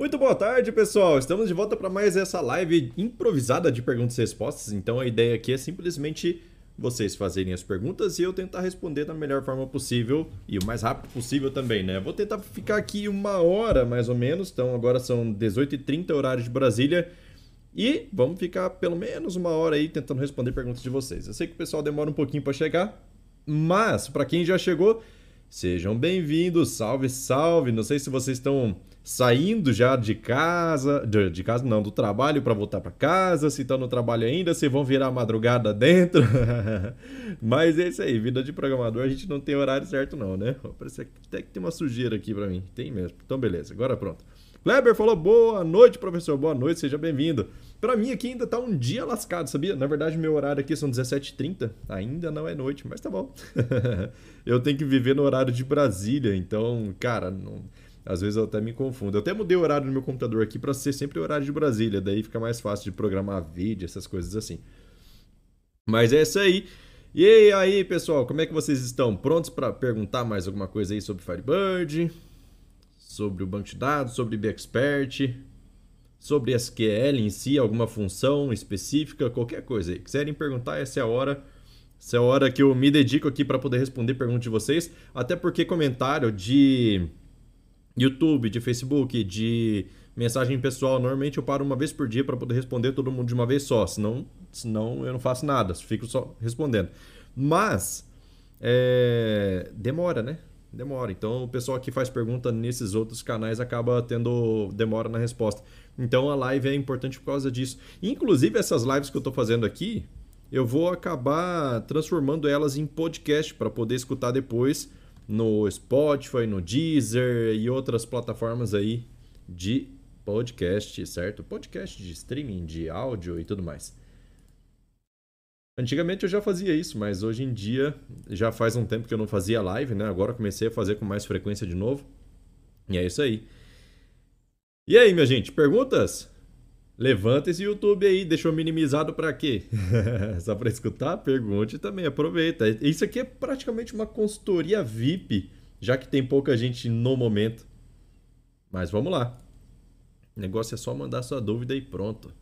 Muito boa tarde, pessoal! Estamos de volta para mais essa live improvisada de perguntas e respostas. Então a ideia aqui é simplesmente vocês fazerem as perguntas e eu tentar responder da melhor forma possível e o mais rápido possível também, né? Vou tentar ficar aqui uma hora mais ou menos, então agora são 18h30 horário de Brasília. E vamos ficar pelo menos uma hora aí tentando responder perguntas de vocês. Eu sei que o pessoal demora um pouquinho para chegar, mas para quem já chegou, sejam bem-vindos. Salve, salve! Não sei se vocês estão saindo já de casa, de, de casa não, do trabalho para voltar para casa, se estão no trabalho ainda, se vão virar madrugada dentro. Mas é isso aí, vida de programador, a gente não tem horário certo não, né? Parece até que tem uma sujeira aqui para mim. Tem mesmo. Então beleza, agora pronto. Kleber falou boa noite, professor. Boa noite, seja bem-vindo. Para mim aqui ainda tá um dia lascado, sabia? Na verdade, meu horário aqui são 17h30. Ainda não é noite, mas tá bom. eu tenho que viver no horário de Brasília, então, cara, não às vezes eu até me confundo. Eu até mudei o horário no meu computador aqui para ser sempre o horário de Brasília, daí fica mais fácil de programar vídeo, essas coisas assim. Mas é isso aí. E aí, pessoal, como é que vocês estão? Prontos para perguntar mais alguma coisa aí sobre Firebird? Sobre o banco de dados, sobre BXpert, sobre SQL em si, alguma função específica, qualquer coisa aí. Quiserem perguntar, essa é a hora. Essa é a hora que eu me dedico aqui para poder responder perguntas de vocês, até porque comentário de YouTube, de Facebook, de mensagem pessoal, normalmente eu paro uma vez por dia para poder responder todo mundo de uma vez só, senão, senão eu não faço nada, fico só respondendo. Mas é, demora, né? Demora. Então o pessoal que faz pergunta nesses outros canais acaba tendo demora na resposta. Então a live é importante por causa disso. Inclusive essas lives que eu estou fazendo aqui, eu vou acabar transformando elas em podcast para poder escutar depois no Spotify, no Deezer e outras plataformas aí de podcast, certo? Podcast de streaming, de áudio e tudo mais. Antigamente eu já fazia isso, mas hoje em dia já faz um tempo que eu não fazia live, né? Agora comecei a fazer com mais frequência de novo. E é isso aí. E aí, minha gente, perguntas? Levanta esse YouTube aí, deixou minimizado para quê? Só para escutar? Pergunte também, aproveita. Isso aqui é praticamente uma consultoria VIP, já que tem pouca gente no momento. Mas vamos lá. O negócio é só mandar sua dúvida e pronto.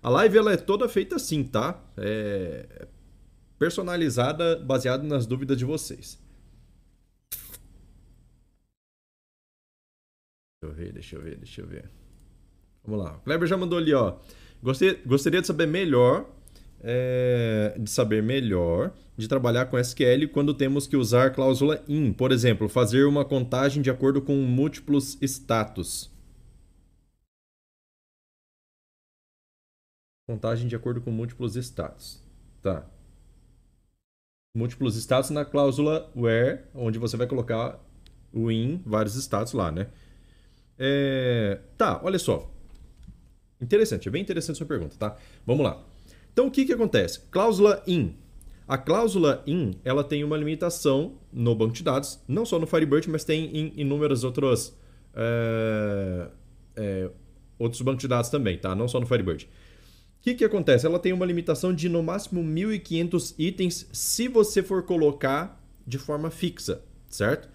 A live ela é toda feita assim, tá? É personalizada, baseada nas dúvidas de vocês. Deixa eu ver, deixa eu ver, deixa eu ver. Vamos lá. O Kleber já mandou ali, ó. Gostaria de saber melhor, é, de saber melhor, de trabalhar com SQL quando temos que usar cláusula in. Por exemplo, fazer uma contagem de acordo com múltiplos status. Contagem de acordo com múltiplos status. Tá. Múltiplos status na cláusula where, onde você vai colocar o in, vários status lá, né? É... Tá, olha só. Interessante, é bem interessante a sua pergunta, tá? Vamos lá. Então, o que, que acontece? Cláusula in. A cláusula in, ela tem uma limitação no banco de dados, não só no Firebird, mas tem em inúmeros outros, é, é, outros bancos de dados também, tá? Não só no Firebird. O que, que acontece? Ela tem uma limitação de no máximo 1.500 itens se você for colocar de forma fixa, certo?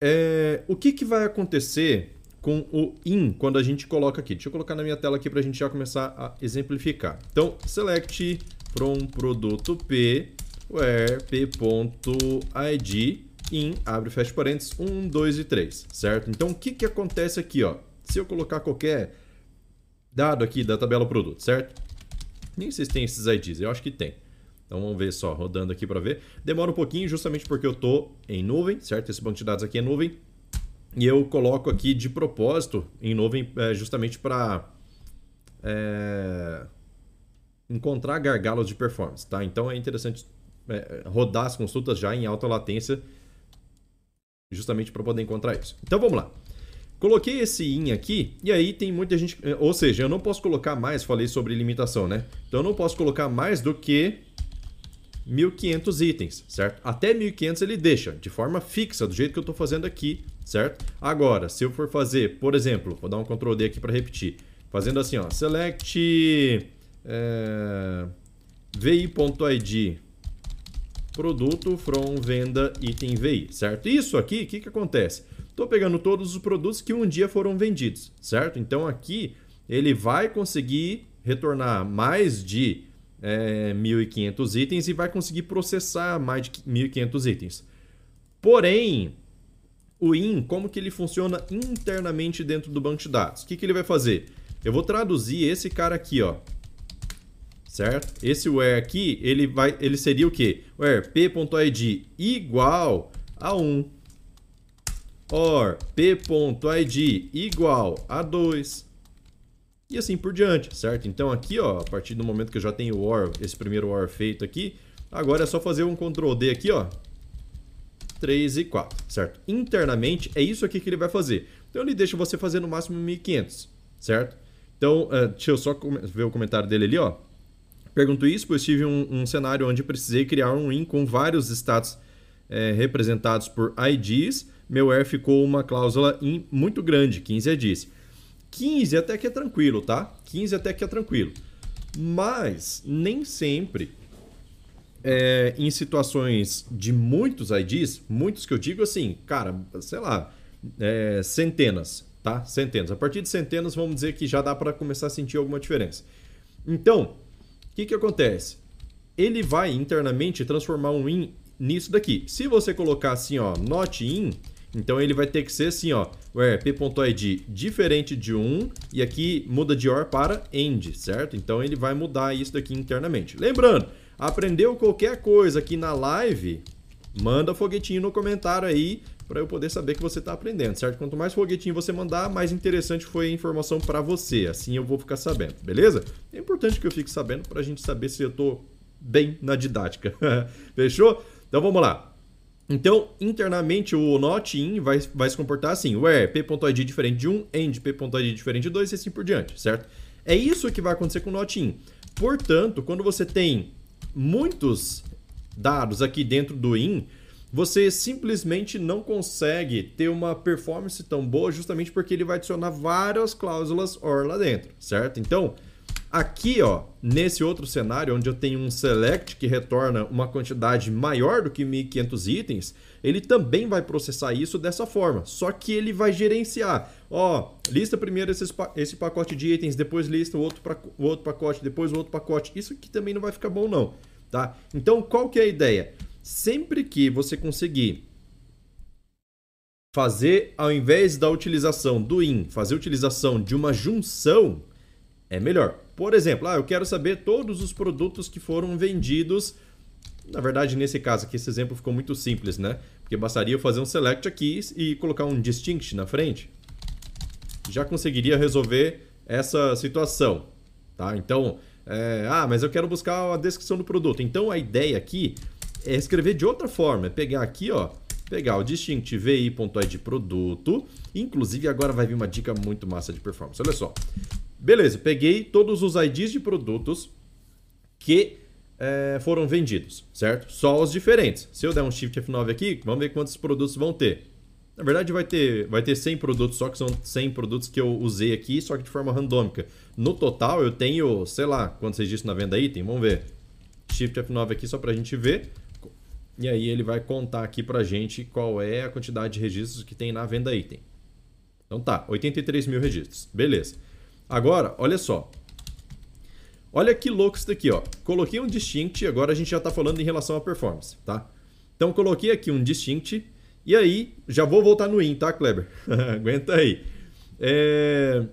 É, o que, que vai acontecer com o in quando a gente coloca aqui. Deixa eu colocar na minha tela aqui para a gente já começar a exemplificar. Então, select from produto p where p.id in, abre fecha parênteses, 1, 2 e 3, certo? Então, o que, que acontece aqui, ó? Se eu colocar qualquer dado aqui da tabela produto, certo? Nem sei se tem esses IDs, eu acho que tem. Então vamos ver só, rodando aqui para ver. Demora um pouquinho justamente porque eu estou em nuvem, certo? Esse banco de dados aqui é nuvem. E eu coloco aqui de propósito em nuvem é, justamente para é, encontrar gargalos de performance. Tá? Então é interessante é, rodar as consultas já em alta latência justamente para poder encontrar isso. Então vamos lá. Coloquei esse in aqui e aí tem muita gente... É, ou seja, eu não posso colocar mais, falei sobre limitação, né? Então eu não posso colocar mais do que 1.500 itens, certo? Até 1.500 ele deixa de forma fixa, do jeito que eu estou fazendo aqui, certo? Agora, se eu for fazer, por exemplo, vou dar um Ctrl D aqui para repetir, fazendo assim, ó, select é, vi.id produto from venda item VI, certo? Isso aqui, o que, que acontece? Estou pegando todos os produtos que um dia foram vendidos, certo? Então aqui ele vai conseguir retornar mais de é, 1.500 itens e vai conseguir processar mais de 1.500 itens. Porém, o IN, como que ele funciona internamente dentro do banco de dados? O que, que ele vai fazer? Eu vou traduzir esse cara aqui, ó. Certo? Esse where aqui, ele, vai, ele seria o quê? Where p.id igual a 1. Or p.id igual a 2 e assim por diante, certo? Então aqui, ó, a partir do momento que eu já tenho o OR, esse primeiro OR feito aqui, agora é só fazer um Ctrl D aqui, ó, 3 e 4, certo? Internamente é isso aqui que ele vai fazer. Então ele deixa você fazer no máximo 1500, certo? Então, uh, deixa eu só ver o comentário dele ali, ó. Pergunto isso, pois tive um, um cenário onde precisei criar um in com vários status é, representados por IDs. Meu ER ficou uma cláusula in muito grande, 15 IDs. 15 até que é tranquilo, tá? 15 até que é tranquilo. Mas nem sempre é, em situações de muitos IDs, muitos que eu digo assim, cara, sei lá, é, centenas, tá? Centenas. A partir de centenas, vamos dizer que já dá para começar a sentir alguma diferença. Então, o que, que acontece? Ele vai internamente transformar um in nisso daqui. Se você colocar assim, ó, not in, então ele vai ter que ser assim, ó, where p.id diferente de 1 e aqui muda de or para end, certo? Então ele vai mudar isso daqui internamente. Lembrando, aprendeu qualquer coisa aqui na live, manda foguetinho no comentário aí para eu poder saber que você está aprendendo, certo? Quanto mais foguetinho você mandar, mais interessante foi a informação para você. Assim eu vou ficar sabendo, beleza? É importante que eu fique sabendo para a gente saber se eu estou bem na didática. Fechou? Então vamos lá. Então, internamente, o not in vai, vai se comportar assim: where p.id diferente de 1, end p.id diferente de 2 e assim por diante, certo? É isso que vai acontecer com o not in. Portanto, quando você tem muitos dados aqui dentro do in, você simplesmente não consegue ter uma performance tão boa justamente porque ele vai adicionar várias cláusulas OR lá dentro, certo? Então, Aqui, ó, nesse outro cenário, onde eu tenho um select que retorna uma quantidade maior do que 1.500 itens, ele também vai processar isso dessa forma, só que ele vai gerenciar. Ó, lista primeiro esses, esse pacote de itens, depois lista o outro, pra, o outro pacote, depois o outro pacote. Isso aqui também não vai ficar bom não, tá? Então, qual que é a ideia? Sempre que você conseguir fazer, ao invés da utilização do in, fazer utilização de uma junção, é melhor. Por exemplo, ah, eu quero saber todos os produtos que foram vendidos. Na verdade, nesse caso aqui, esse exemplo ficou muito simples, né? Porque bastaria eu fazer um select aqui e colocar um distinct na frente. Já conseguiria resolver essa situação, tá? Então, é, ah, mas eu quero buscar a descrição do produto. Então, a ideia aqui é escrever de outra forma. É pegar aqui, ó, pegar o distinct vi.id produto. Inclusive, agora vai vir uma dica muito massa de performance. Olha só. Beleza, peguei todos os IDs de produtos que é, foram vendidos, certo? Só os diferentes. Se eu der um Shift F9 aqui, vamos ver quantos produtos vão ter. Na verdade, vai ter, vai ter 100 produtos, só que são 100 produtos que eu usei aqui, só que de forma randômica. No total, eu tenho, sei lá, quanto vocês disse na venda item, vamos ver. Shift F9 aqui só para a gente ver. E aí ele vai contar aqui para a gente qual é a quantidade de registros que tem na venda item. Então tá, 83 mil registros. Beleza. Agora, olha só. Olha que louco isso daqui, ó. Coloquei um distinct, agora a gente já está falando em relação à performance, tá? Então, coloquei aqui um distinct, e aí, já vou voltar no in, tá, Kleber? Aguenta aí. É...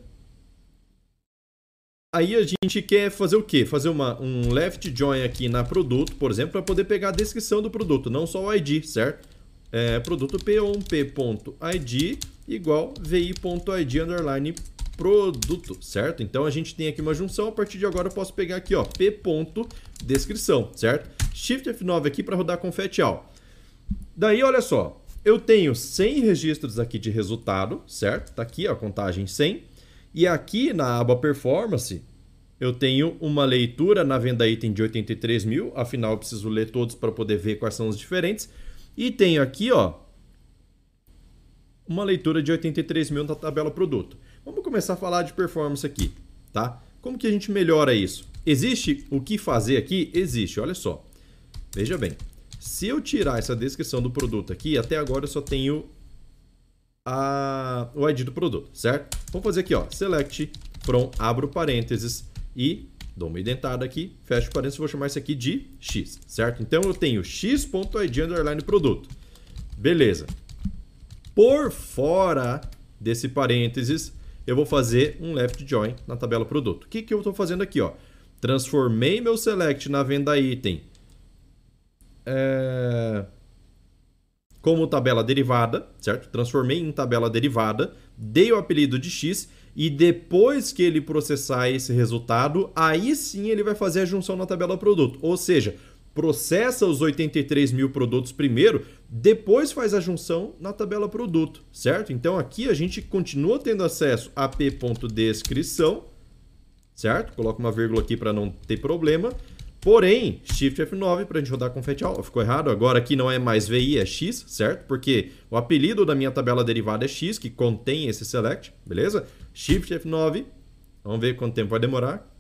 Aí a gente quer fazer o quê? Fazer uma, um left join aqui na produto, por exemplo, para poder pegar a descrição do produto, não só o ID, certo? É, produto p1p.id igual vi.id underline produto, certo? Então a gente tem aqui uma junção, a partir de agora eu posso pegar aqui, ó, p ponto descrição, certo? Shift F9 aqui para rodar confete all. Daí, olha só, eu tenho 100 registros aqui de resultado, certo? Tá aqui, a contagem 100. E aqui na aba performance, eu tenho uma leitura na venda item de 83 mil, afinal eu preciso ler todos para poder ver quais são os diferentes. E tenho aqui, ó, uma leitura de 83 mil na tabela produto. Vamos começar a falar de performance aqui, tá? Como que a gente melhora isso? Existe o que fazer aqui? Existe, olha só. Veja bem, se eu tirar essa descrição do produto aqui, até agora eu só tenho a, o ID do produto, certo? Vamos fazer aqui, ó, select from, abro parênteses e dou uma indentada aqui, fecho parênteses, vou chamar isso aqui de x, certo? Então eu tenho x.id underline produto. Beleza. Por fora desse parênteses, eu vou fazer um left join na tabela produto. O que, que eu estou fazendo aqui? Ó? Transformei meu select na venda item é... como tabela derivada, certo? Transformei em tabela derivada, dei o apelido de x e depois que ele processar esse resultado, aí sim ele vai fazer a junção na tabela produto. Ou seja, processa os 83 mil produtos primeiro, depois faz a junção na tabela produto, certo? Então aqui a gente continua tendo acesso a p.descrição, certo? Coloca uma vírgula aqui para não ter problema. Porém, Shift F9 para a gente rodar com Fat All. Ficou errado. Agora aqui não é mais VI, é X, certo? Porque o apelido da minha tabela derivada é X, que contém esse select, beleza? Shift F9. Vamos ver quanto tempo vai demorar.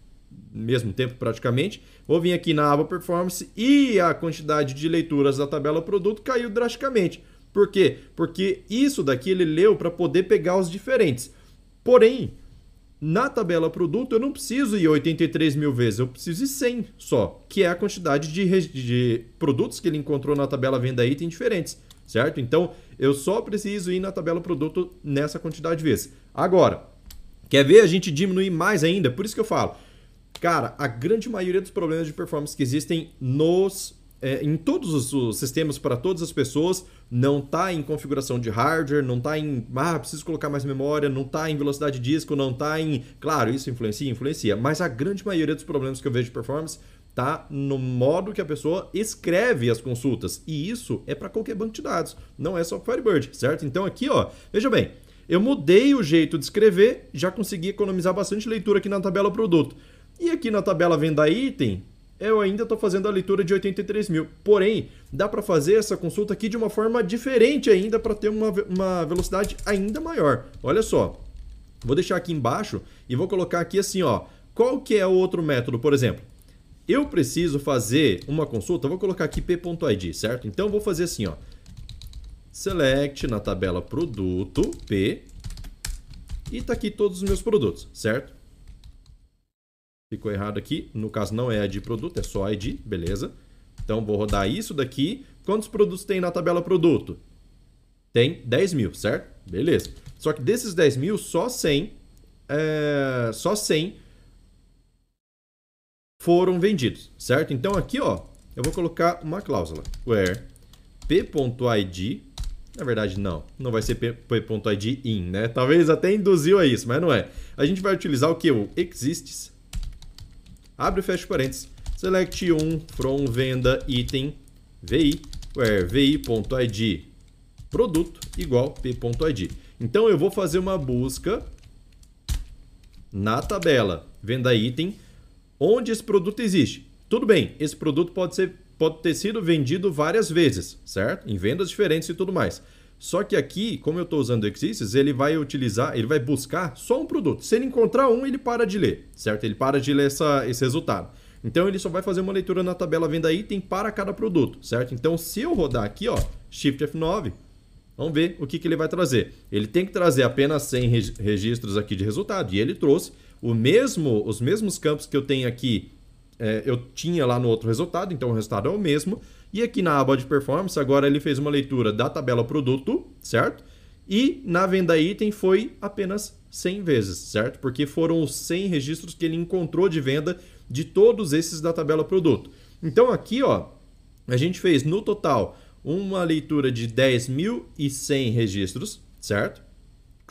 Mesmo tempo praticamente. Vou vir aqui na aba Performance e a quantidade de leituras da tabela produto caiu drasticamente. Por quê? Porque isso daqui ele leu para poder pegar os diferentes. Porém, na tabela produto, eu não preciso ir 83 mil vezes, eu preciso ir 100 só, que é a quantidade de, de produtos que ele encontrou na tabela venda item diferentes, certo? Então, eu só preciso ir na tabela produto nessa quantidade de vezes. Agora, quer ver a gente diminuir mais ainda? Por isso que eu falo, cara, a grande maioria dos problemas de performance que existem nos é, em todos os, sistemas para todas as pessoas, não está em configuração de hardware, não está em, ah, preciso colocar mais memória, não está em velocidade de disco, não está em. Claro, isso influencia, influencia, mas a grande maioria dos problemas que eu vejo de performance tá no modo que a pessoa escreve as consultas. E isso é para qualquer banco de dados, não é só Firebird, certo? Então aqui, ó, veja bem, eu mudei o jeito de escrever, já consegui economizar bastante leitura aqui na tabela produto. E aqui na tabela venda item, eu ainda estou fazendo a leitura de 83 mil. Porém, dá para fazer essa consulta aqui de uma forma diferente ainda para ter uma, uma velocidade ainda maior. Olha só, vou deixar aqui embaixo e vou colocar aqui assim, ó. Qual que é o outro método, por exemplo? Eu preciso fazer uma consulta, vou colocar aqui p.id, certo? Então, vou fazer assim, ó. Select na tabela produto, p, e tá aqui todos os meus produtos, certo? Ficou errado aqui. No caso, não é ID produto, é só ID, beleza. Então, vou rodar isso daqui. Quantos produtos tem na tabela produto? Tem 10 mil, certo? Beleza. Só que desses 10 mil, só 100, é, só 100 foram vendidos, certo? Então, aqui, ó, eu vou colocar uma cláusula. Where p.id na verdade, não. Não vai ser p.id in, né? Talvez até induziu a isso, mas não é. A gente vai utilizar o que? O exists abre e fecha parênteses, select 1 from venda item vi, where vi.id produto igual p.id. Então eu vou fazer uma busca na tabela venda item onde esse produto existe. Tudo bem, esse produto pode, ser, pode ter sido vendido várias vezes, certo? Em vendas diferentes e tudo mais. Só que aqui, como eu estou usando o Exists, ele vai utilizar, ele vai buscar só um produto. Se ele encontrar um, ele para de ler, certo? Ele para de ler essa, esse resultado. Então ele só vai fazer uma leitura na tabela venda item para cada produto, certo? Então se eu rodar aqui, ó, Shift F9, vamos ver o que, que ele vai trazer. Ele tem que trazer apenas 100 registros aqui de resultado e ele trouxe o mesmo, os mesmos campos que eu tenho aqui, é, eu tinha lá no outro resultado, então o resultado é o mesmo. E aqui na aba de performance, agora ele fez uma leitura da tabela produto, certo? E na venda item foi apenas 100 vezes, certo? Porque foram os 100 registros que ele encontrou de venda de todos esses da tabela produto. Então aqui, ó, a gente fez no total uma leitura de 10.100 registros, certo?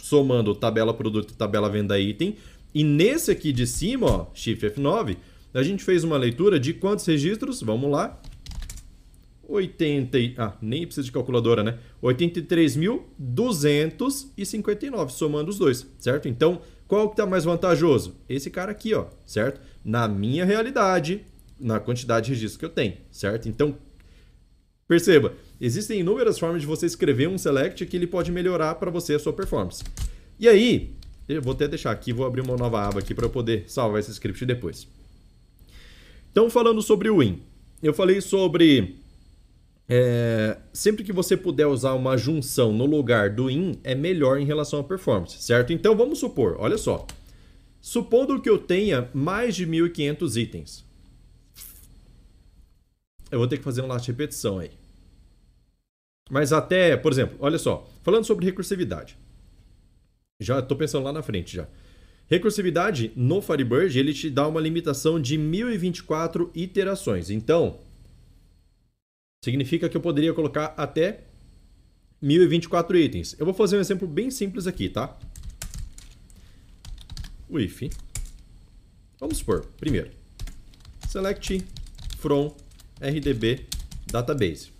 Somando tabela produto e tabela venda item. E nesse aqui de cima, ó, Shift F9, a gente fez uma leitura de quantos registros? Vamos lá. 80, ah, nem precisa de calculadora, né? 83.259, somando os dois, certo? Então, qual que tá mais vantajoso? Esse cara aqui, ó, certo? Na minha realidade, na quantidade de registros que eu tenho, certo? Então, perceba, existem inúmeras formas de você escrever um select que ele pode melhorar para você a sua performance. E aí, eu vou até deixar aqui, vou abrir uma nova aba aqui para eu poder salvar esse script depois. Então, falando sobre o win, eu falei sobre é, sempre que você puder usar uma junção no lugar do in, é melhor em relação à performance, certo? Então vamos supor, olha só. Supondo que eu tenha mais de 1.500 itens. Eu vou ter que fazer um last repetição aí. Mas até, por exemplo, olha só, falando sobre recursividade. Já estou pensando lá na frente já. Recursividade no Firebird, ele te dá uma limitação de 1024 iterações. Então, significa que eu poderia colocar até 1024 itens. Eu vou fazer um exemplo bem simples aqui, tá? O if. Vamos supor, primeiro, select from rdb database.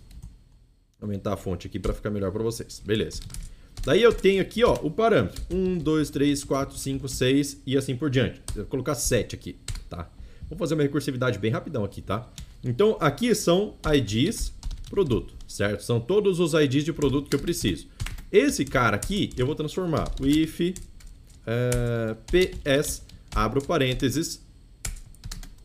Vou aumentar a fonte aqui para ficar melhor para vocês. Beleza. Daí eu tenho aqui ó, o parâmetro. 1, 2, 3, 4, 5, 6 e assim por diante. Vou colocar 7 aqui, tá? Vou fazer uma recursividade bem rapidão aqui, tá? Então aqui são IDs produto, certo? São todos os IDs de produto que eu preciso. Esse cara aqui eu vou transformar o if uh, ps, abro parênteses,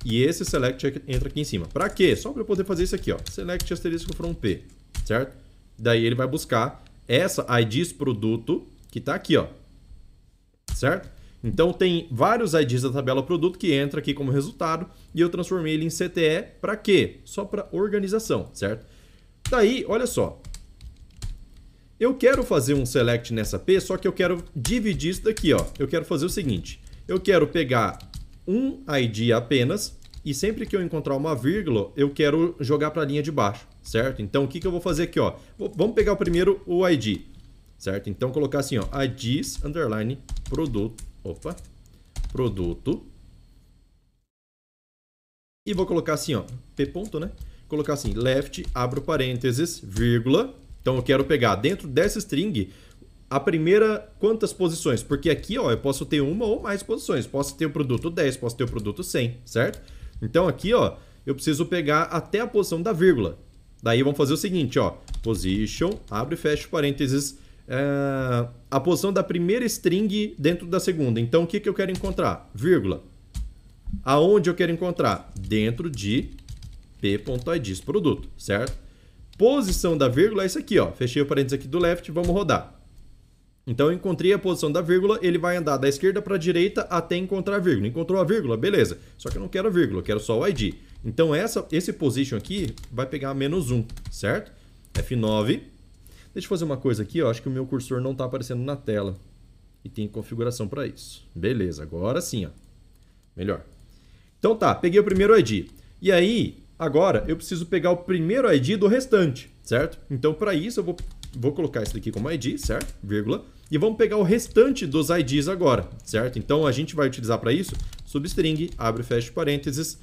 e esse select entra aqui em cima. Para quê? Só para eu poder fazer isso aqui, ó. Select asterisco from p, certo? Daí ele vai buscar essa IDs produto que está aqui, ó. Certo? Então tem vários IDs da tabela produto que entra aqui como resultado e eu transformei ele em CTE para quê? Só para organização, certo? Daí, olha só. Eu quero fazer um select nessa P, só que eu quero dividir isso daqui, ó. Eu quero fazer o seguinte. Eu quero pegar um ID apenas e sempre que eu encontrar uma vírgula, eu quero jogar para a linha de baixo, certo? Então, o que, que eu vou fazer aqui, ó? Vamos pegar o primeiro o ID, certo? Então, colocar assim, ó, IDs, underline, produto, opa, produto. E vou colocar assim, ó, P ponto, né? Colocar assim, left, abro parênteses, vírgula. Então, eu quero pegar dentro dessa string a primeira quantas posições? Porque aqui, ó, eu posso ter uma ou mais posições. Posso ter o produto 10, posso ter o produto 100, certo? Então aqui, ó, eu preciso pegar até a posição da vírgula. Daí vamos fazer o seguinte, ó, position, abre e fecha parênteses, é, a posição da primeira string dentro da segunda. Então o que, que eu quero encontrar? Vírgula. Aonde eu quero encontrar? Dentro de p.ids produto, certo? Posição da vírgula é isso aqui, ó. Fechei o parênteses aqui do left, vamos rodar. Então eu encontrei a posição da vírgula, ele vai andar da esquerda para a direita até encontrar a vírgula. Encontrou a vírgula? Beleza. Só que eu não quero a vírgula, eu quero só o ID. Então essa, esse position aqui vai pegar menos 1, certo? F9. Deixa eu fazer uma coisa aqui, ó. acho que o meu cursor não está aparecendo na tela. E tem configuração para isso. Beleza, agora sim. Ó. Melhor. Então tá, peguei o primeiro ID. E aí, agora eu preciso pegar o primeiro ID do restante, certo? Então para isso eu vou, vou colocar isso daqui como ID, certo? Vírgula. E vamos pegar o restante dos IDs agora, certo? Então a gente vai utilizar para isso substring, abre e fecha parênteses.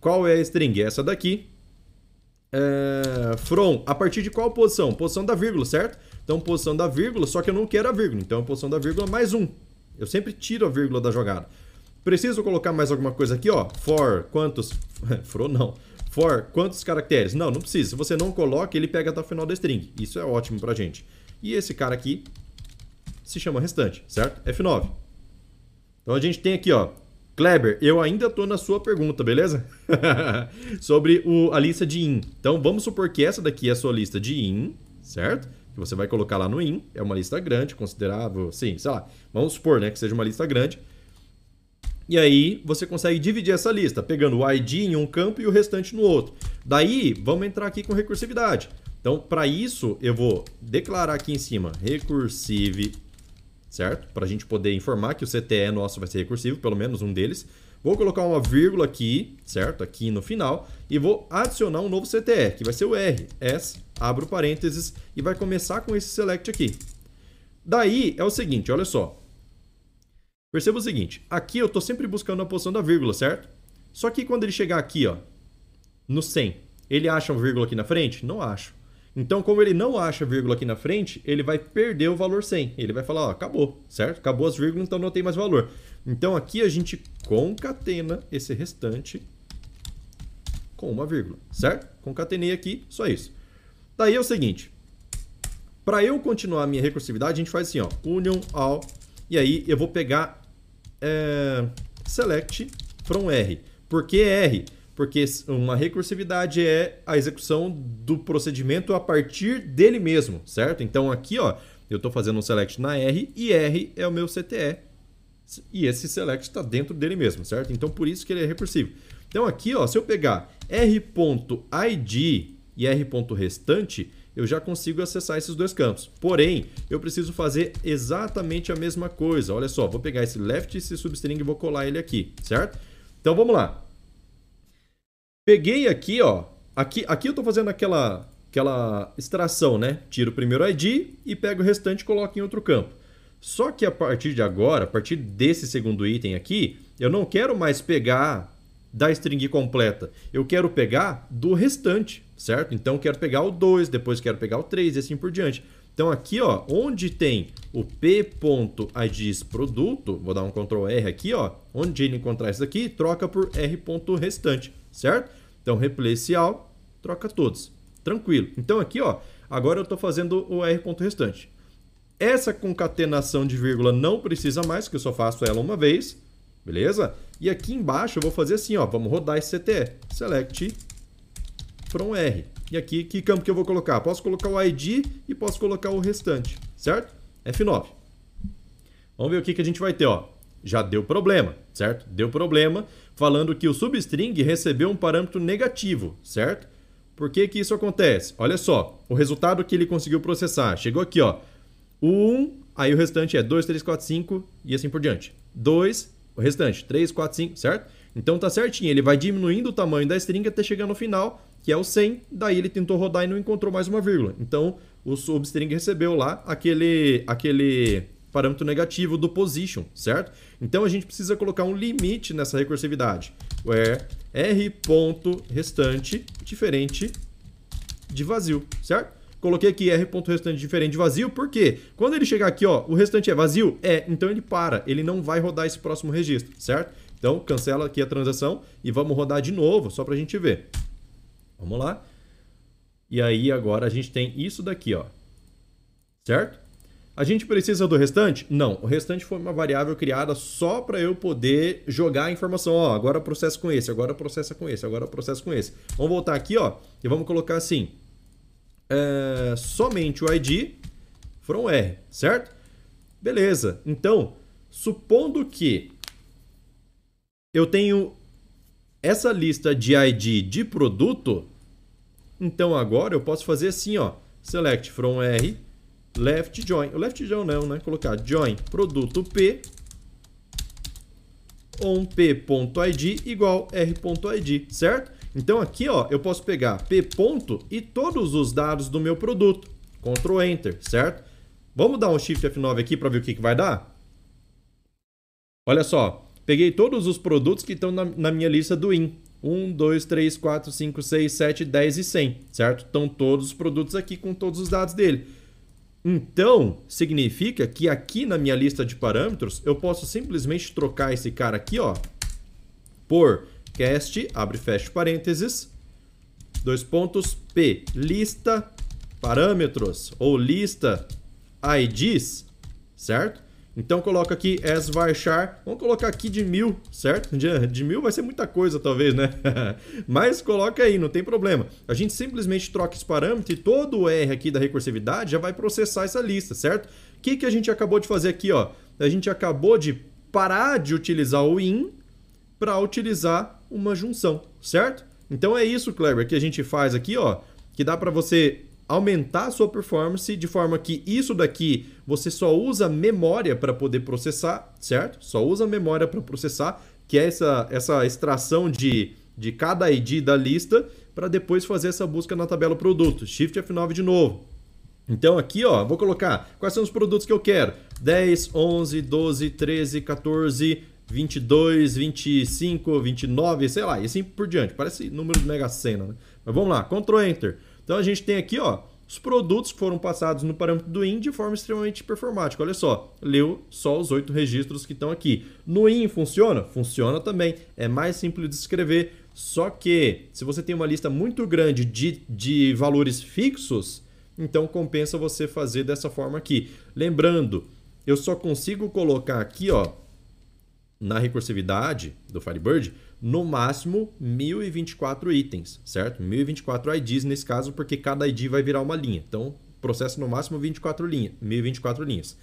Qual é a string? Essa daqui. É, from, a partir de qual posição? Posição da vírgula, certo? Então posição da vírgula, só que eu não quero a vírgula. Então posição da vírgula mais um. Eu sempre tiro a vírgula da jogada. Preciso colocar mais alguma coisa aqui, ó. For, quantos... for não. For, quantos caracteres? Não, não precisa. Se você não coloca, ele pega até o final da string. Isso é ótimo pra gente. E esse cara aqui, se chama restante, certo? F9. Então a gente tem aqui, ó, Kleber, eu ainda estou na sua pergunta, beleza? Sobre o, a lista de in. Então vamos supor que essa daqui é a sua lista de in, certo? Que você vai colocar lá no in. É uma lista grande, considerável, sim, sei lá. Vamos supor, né, que seja uma lista grande. E aí você consegue dividir essa lista, pegando o ID em um campo e o restante no outro. Daí, vamos entrar aqui com recursividade. Então, para isso, eu vou declarar aqui em cima recursive certo? Para a gente poder informar que o CTE nosso vai ser recursivo, pelo menos um deles. Vou colocar uma vírgula aqui, certo? Aqui no final. E vou adicionar um novo CTE, que vai ser o R. S, abro parênteses, e vai começar com esse select aqui. Daí é o seguinte, olha só. Perceba o seguinte, aqui eu estou sempre buscando a posição da vírgula, certo? Só que quando ele chegar aqui, ó, no 100, ele acha uma vírgula aqui na frente? Não acho. Então, como ele não acha vírgula aqui na frente, ele vai perder o valor 100. Ele vai falar, ó, acabou, certo? Acabou as vírgulas, então não tem mais valor. Então, aqui a gente concatena esse restante com uma vírgula, certo? Concatenei aqui, só isso. Daí é o seguinte, para eu continuar a minha recursividade, a gente faz assim, ó, union all, e aí eu vou pegar é, select from R. Por que R? Porque uma recursividade é a execução do procedimento a partir dele mesmo, certo? Então aqui, ó, eu estou fazendo um select na R e R é o meu CTE. E esse select está dentro dele mesmo, certo? Então por isso que ele é recursivo. Então aqui, ó, se eu pegar r.id e r.restante, eu já consigo acessar esses dois campos. Porém, eu preciso fazer exatamente a mesma coisa. Olha só, vou pegar esse left esse substring e vou colar ele aqui, certo? Então vamos lá. Peguei aqui, ó. Aqui, aqui eu estou fazendo aquela, aquela extração, né? Tiro o primeiro ID e pego o restante e coloco em outro campo. Só que a partir de agora, a partir desse segundo item aqui, eu não quero mais pegar da string completa. Eu quero pegar do restante, certo? Então quero pegar o 2, depois quero pegar o 3 e assim por diante. Então aqui, ó, onde tem o p.ids produto, vou dar um Ctrl R aqui, ó, onde ele encontrar isso aqui, troca por r.restante, certo? Então replace all, troca todos. Tranquilo. Então aqui, ó, agora eu estou fazendo o r.restante. Essa concatenação de vírgula não precisa mais, que eu só faço ela uma vez, beleza? E aqui embaixo eu vou fazer assim, ó, vamos rodar esse CTE. Select from R. E aqui, que campo que eu vou colocar? Posso colocar o ID e posso colocar o restante, certo? F9. Vamos ver o que, que a gente vai ter, ó. Já deu problema, certo? Deu problema falando que o substring recebeu um parâmetro negativo, certo? Por que, que isso acontece? Olha só, o resultado que ele conseguiu processar. Chegou aqui, ó. O 1, aí o restante é 2, 3, 4, 5 e assim por diante. 2, o restante, 3, 4, 5, certo? Então tá certinho, ele vai diminuindo o tamanho da string até chegar no final, que é o 100, daí ele tentou rodar e não encontrou mais uma vírgula. Então o substring recebeu lá aquele, aquele parâmetro negativo do position, certo? Então a gente precisa colocar um limite nessa recursividade, where r.restante diferente de vazio, certo? Coloquei aqui r.restante diferente de vazio, porque quando ele chegar aqui, ó, o restante é vazio? É, então ele para, ele não vai rodar esse próximo registro, certo? Então cancela aqui a transação e vamos rodar de novo, só para a gente ver. Vamos lá. E aí agora a gente tem isso daqui, ó. Certo? A gente precisa do restante? Não, o restante foi uma variável criada só para eu poder jogar a informação. Ó, agora processo com esse, agora processa com esse, agora processo com esse. Vamos voltar aqui ó, e vamos colocar assim. É, somente o ID from R, certo? Beleza, então, supondo que eu tenho essa lista de ID de produto, então agora eu posso fazer assim, ó, select from R left join. O left join não, né? Colocar join produto P on p.id igual r.id, certo? Então aqui, ó, eu posso pegar p ponto e todos os dados do meu produto. Ctrl Enter, certo? Vamos dar um Shift F9 aqui para ver o que, que vai dar? Olha só, peguei todos os produtos que estão na, na minha lista do IN. 1, 2, 3, 4, 5, 6, 7, 10 e 100, certo? Estão todos os produtos aqui com todos os dados dele. Então, significa que aqui na minha lista de parâmetros, eu posso simplesmente trocar esse cara aqui, ó, por cast, abre fecha parênteses, dois pontos, p, lista parâmetros, ou lista IDs, certo? Então coloca aqui as varchar, vamos colocar aqui de mil, certo? De, de mil vai ser muita coisa talvez, né? Mas coloca aí, não tem problema. A gente simplesmente troca esse parâmetro e todo o R aqui da recursividade já vai processar essa lista, certo? O que, que a gente acabou de fazer aqui, ó? A gente acabou de parar de utilizar o in para utilizar uma junção, certo? Então é isso, Kleber, que a gente faz aqui, ó, que dá para você aumentar a sua performance de forma que isso daqui você só usa memória para poder processar, certo? Só usa memória para processar, que é essa, essa extração de, de cada ID da lista para depois fazer essa busca na tabela produto. Shift F9 de novo. Então aqui, ó, vou colocar quais são os produtos que eu quero. 10, 11, 12, 13, 14, 22, 25, 29, sei lá, e assim por diante. Parece número de Mega Sena, né? Mas vamos lá, Ctrl Enter. Então a gente tem aqui, ó, os produtos que foram passados no parâmetro do IN de forma extremamente performática. Olha só, leu só os oito registros que estão aqui. No IN funciona? Funciona também. É mais simples de escrever. Só que se você tem uma lista muito grande de, de valores fixos, então compensa você fazer dessa forma aqui. Lembrando, eu só consigo colocar aqui, ó, na recursividade do Firebird, no máximo 1024 itens, certo? 1024 IDs nesse caso, porque cada ID vai virar uma linha. Então, processo no máximo 24 linha, 1024 linhas.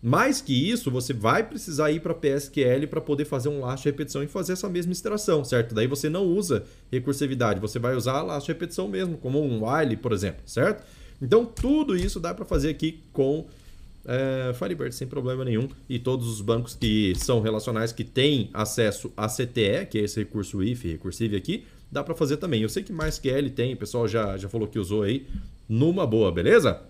Mais que isso, você vai precisar ir para PSQL para poder fazer um de repetição e fazer essa mesma extração, certo? Daí você não usa recursividade, você vai usar de repetição mesmo, como um while, por exemplo, certo? Então, tudo isso dá para fazer aqui com é, Firebird sem problema nenhum. E todos os bancos que são relacionais, que têm acesso a CTE, que é esse recurso if, recursive aqui, dá para fazer também. Eu sei que MySQL tem, o pessoal já, já falou que usou aí, numa boa, beleza?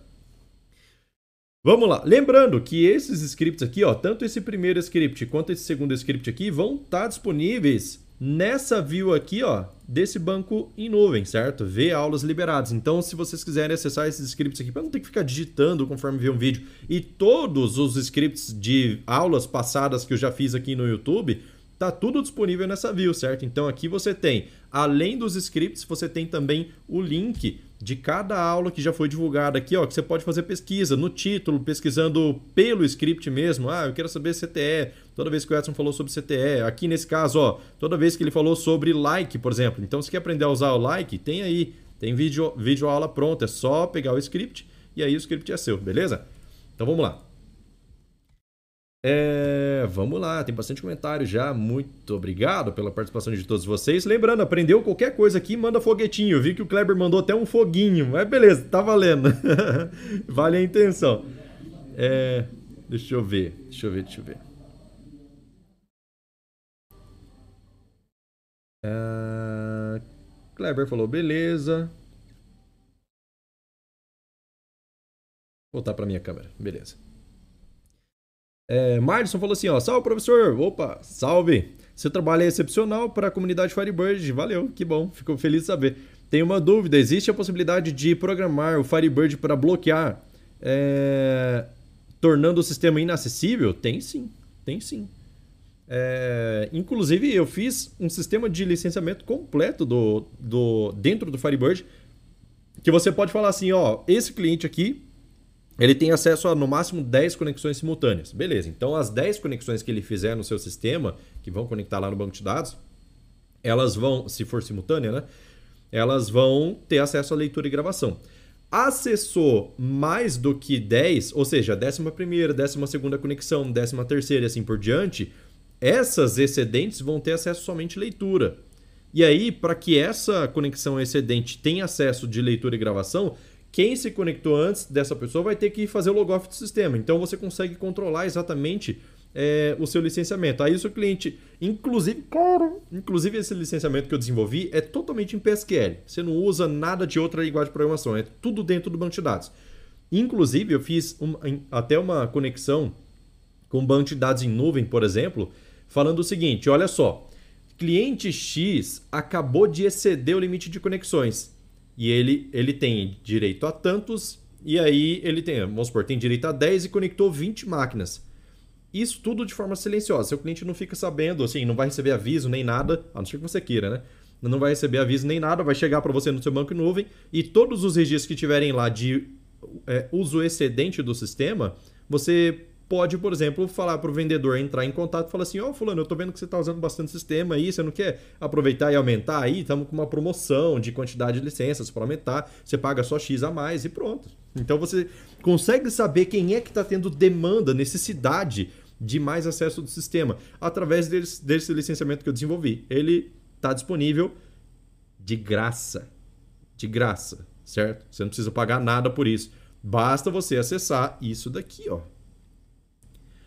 Vamos lá. Lembrando que esses scripts aqui, ó, tanto esse primeiro script quanto esse segundo script aqui vão estar tá disponíveis nessa view aqui, ó, desse banco em nuvem, certo? Ver aulas liberadas. Então, se vocês quiserem acessar esses scripts aqui, para não ter que ficar digitando conforme vê um vídeo, e todos os scripts de aulas passadas que eu já fiz aqui no YouTube, tá tudo disponível nessa view, certo? Então, aqui você tem, além dos scripts, você tem também o link de cada aula que já foi divulgada aqui, ó, que você pode fazer pesquisa no título, pesquisando pelo script mesmo. Ah, eu quero saber CTE. Toda vez que o Edson falou sobre CTE, aqui nesse caso, ó, toda vez que ele falou sobre like, por exemplo. Então, se quer aprender a usar o like, tem aí, tem vídeo, vídeo aula pronta, é só pegar o script e aí o script é seu, beleza? Então vamos lá. É, vamos lá, tem bastante comentário já. Muito obrigado pela participação de todos vocês. Lembrando, aprendeu qualquer coisa aqui, manda foguetinho. Vi que o Kleber mandou até um foguinho, mas beleza, tá valendo. vale a intenção. É, deixa eu ver, deixa eu ver, deixa eu ver. É, Kleber falou, beleza. Vou voltar para minha câmera, beleza. É, Marlison falou assim, ó, salve professor, opa, salve. Seu trabalho é excepcional para a comunidade Firebird, valeu, que bom, fico feliz de saber. Tem uma dúvida, existe a possibilidade de programar o Firebird para bloquear, é, tornando o sistema inacessível? Tem sim, tem sim. É, inclusive, eu fiz um sistema de licenciamento completo do, do dentro do Firebird, que você pode falar assim, ó, esse cliente aqui ele tem acesso a no máximo 10 conexões simultâneas. Beleza, então as 10 conexões que ele fizer no seu sistema, que vão conectar lá no banco de dados, elas vão, se for simultânea, né? Elas vão ter acesso à leitura e gravação. Acessou mais do que 10, ou seja, 11 primeira, 12 segunda conexão, 13 terceira e assim por diante, essas excedentes vão ter acesso somente à leitura. E aí, para que essa conexão excedente tenha acesso de leitura e gravação, quem se conectou antes dessa pessoa vai ter que fazer o logoff do sistema. Então você consegue controlar exatamente é, o seu licenciamento. Aí o seu cliente, inclusive, cara, inclusive esse licenciamento que eu desenvolvi é totalmente em PSQL. Você não usa nada de outra linguagem de programação, é tudo dentro do banco de dados. Inclusive, eu fiz até uma conexão com banco de dados em nuvem, por exemplo, falando o seguinte: olha só, cliente X acabou de exceder o limite de conexões e ele, ele tem direito a tantos, e aí ele tem, vamos supor, tem direito a 10 e conectou 20 máquinas. Isso tudo de forma silenciosa. Seu cliente não fica sabendo, assim, não vai receber aviso nem nada, a não ser que você queira, né? Não vai receber aviso nem nada, vai chegar para você no seu banco em nuvem e todos os registros que tiverem lá de é, uso excedente do sistema, você pode, por exemplo, falar para o vendedor entrar em contato e falar assim: Ó, oh, Fulano, eu estou vendo que você está usando bastante sistema aí, você não quer aproveitar e aumentar aí? Estamos com uma promoção de quantidade de licenças para aumentar, você paga só X a mais e pronto. Então você consegue saber quem é que está tendo demanda, necessidade de mais acesso do sistema através desse, desse licenciamento que eu desenvolvi. Ele está disponível de graça. De graça, certo? Você não precisa pagar nada por isso. Basta você acessar isso daqui, ó.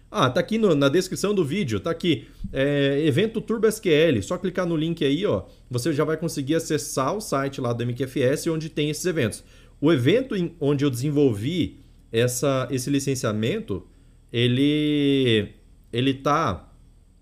Ah, tá aqui no, na descrição do vídeo, tá aqui. É, evento Turbo SQL. Só clicar no link aí, ó. Você já vai conseguir acessar o site lá do MQFS onde tem esses eventos. O evento em, onde eu desenvolvi essa, esse licenciamento, ele ele tá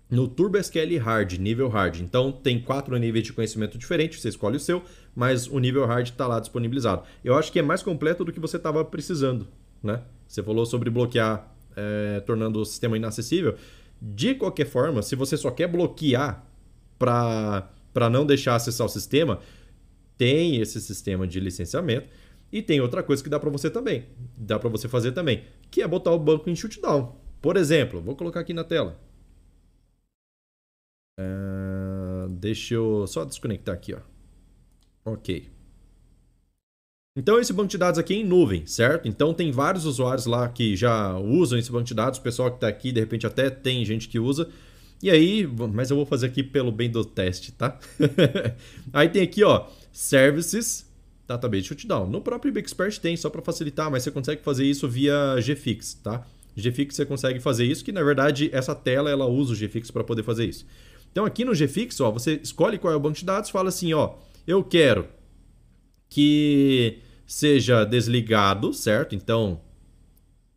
no Turbo SQL Hard, nível Hard. Então tem quatro níveis de conhecimento diferentes, você escolhe o seu, mas o nível Hard está lá disponibilizado. Eu acho que é mais completo do que você estava precisando, né? Você falou sobre bloquear é, tornando o sistema inacessível. De qualquer forma, se você só quer bloquear para não deixar acessar o sistema, tem esse sistema de licenciamento. E tem outra coisa que dá para você também, dá para você fazer também, que é botar o banco em shutdown. Por exemplo, vou colocar aqui na tela. Uh, deixa eu só desconectar aqui, ó. Ok. Então esse banco de dados aqui é em nuvem, certo? Então tem vários usuários lá que já usam esse banco de dados, o pessoal que está aqui, de repente até tem gente que usa. E aí, mas eu vou fazer aqui pelo bem do teste, tá? aí tem aqui, ó, Services, Database Shutdown. No próprio Bixpert tem, só para facilitar, mas você consegue fazer isso via GFix, tá? GFix você consegue fazer isso, que na verdade essa tela ela usa o GFix para poder fazer isso. Então aqui no GFix, ó, você escolhe qual é o banco de dados, fala assim, ó, eu quero que seja desligado, certo? Então,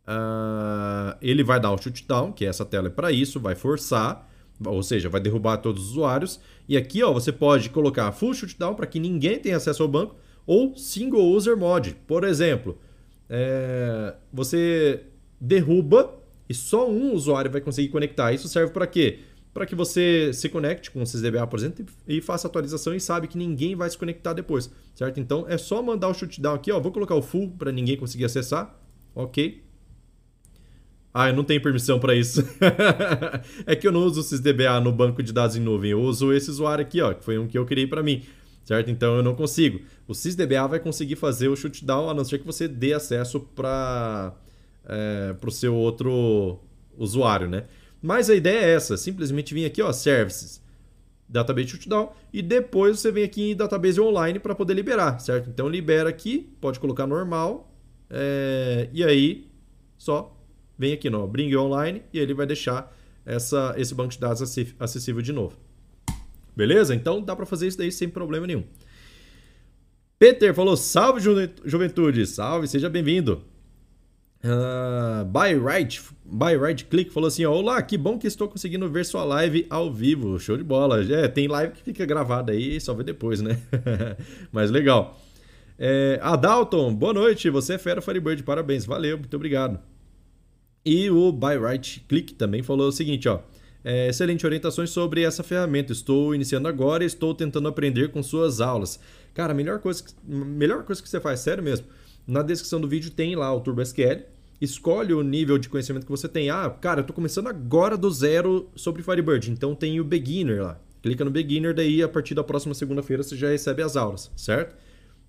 uh, ele vai dar o shutdown, que essa tela é para isso, vai forçar, ou seja, vai derrubar todos os usuários. E aqui ó, você pode colocar full shutdown para que ninguém tenha acesso ao banco, ou single user mode. Por exemplo, é, você derruba e só um usuário vai conseguir conectar. Isso serve para quê? Para que você se conecte com o SysDBA, por exemplo, e faça atualização e sabe que ninguém vai se conectar depois, certo? Então é só mandar o shutdown aqui, ó, vou colocar o full para ninguém conseguir acessar, ok? Ah, eu não tenho permissão para isso. é que eu não uso o SysDBA no banco de dados em nuvem, eu uso esse usuário aqui, ó, que foi um que eu criei para mim, certo? Então eu não consigo. O SysDBA vai conseguir fazer o shutdown a não ser que você dê acesso para é, o seu outro usuário, né? Mas a ideia é essa, simplesmente vir aqui, ó, Services, Database Shutdown, e depois você vem aqui em Database Online para poder liberar, certo? Então libera aqui, pode colocar normal, é, e aí só vem aqui no Bring Online e ele vai deixar essa, esse banco de dados acessível de novo. Beleza? Então dá para fazer isso daí sem problema nenhum. Peter falou: Salve juventude, salve, seja bem-vindo. Uh, by right, by right click falou assim: Olá, que bom que estou conseguindo ver sua live ao vivo. Show de bola. É, tem live que fica gravada aí só vê depois, né? Mas legal. É, Adalton, boa noite. Você é fera Firebird, parabéns. Valeu, muito obrigado. E o by right click também falou o seguinte: ó. É, excelente orientações sobre essa ferramenta. Estou iniciando agora e estou tentando aprender com suas aulas. Cara, a melhor coisa, melhor coisa que você faz, sério mesmo na descrição do vídeo tem lá o TurboSQL. Escolhe o nível de conhecimento que você tem. Ah, cara, eu estou começando agora do zero sobre Firebird, então tem o Beginner lá. Clica no Beginner, daí a partir da próxima segunda-feira você já recebe as aulas, certo?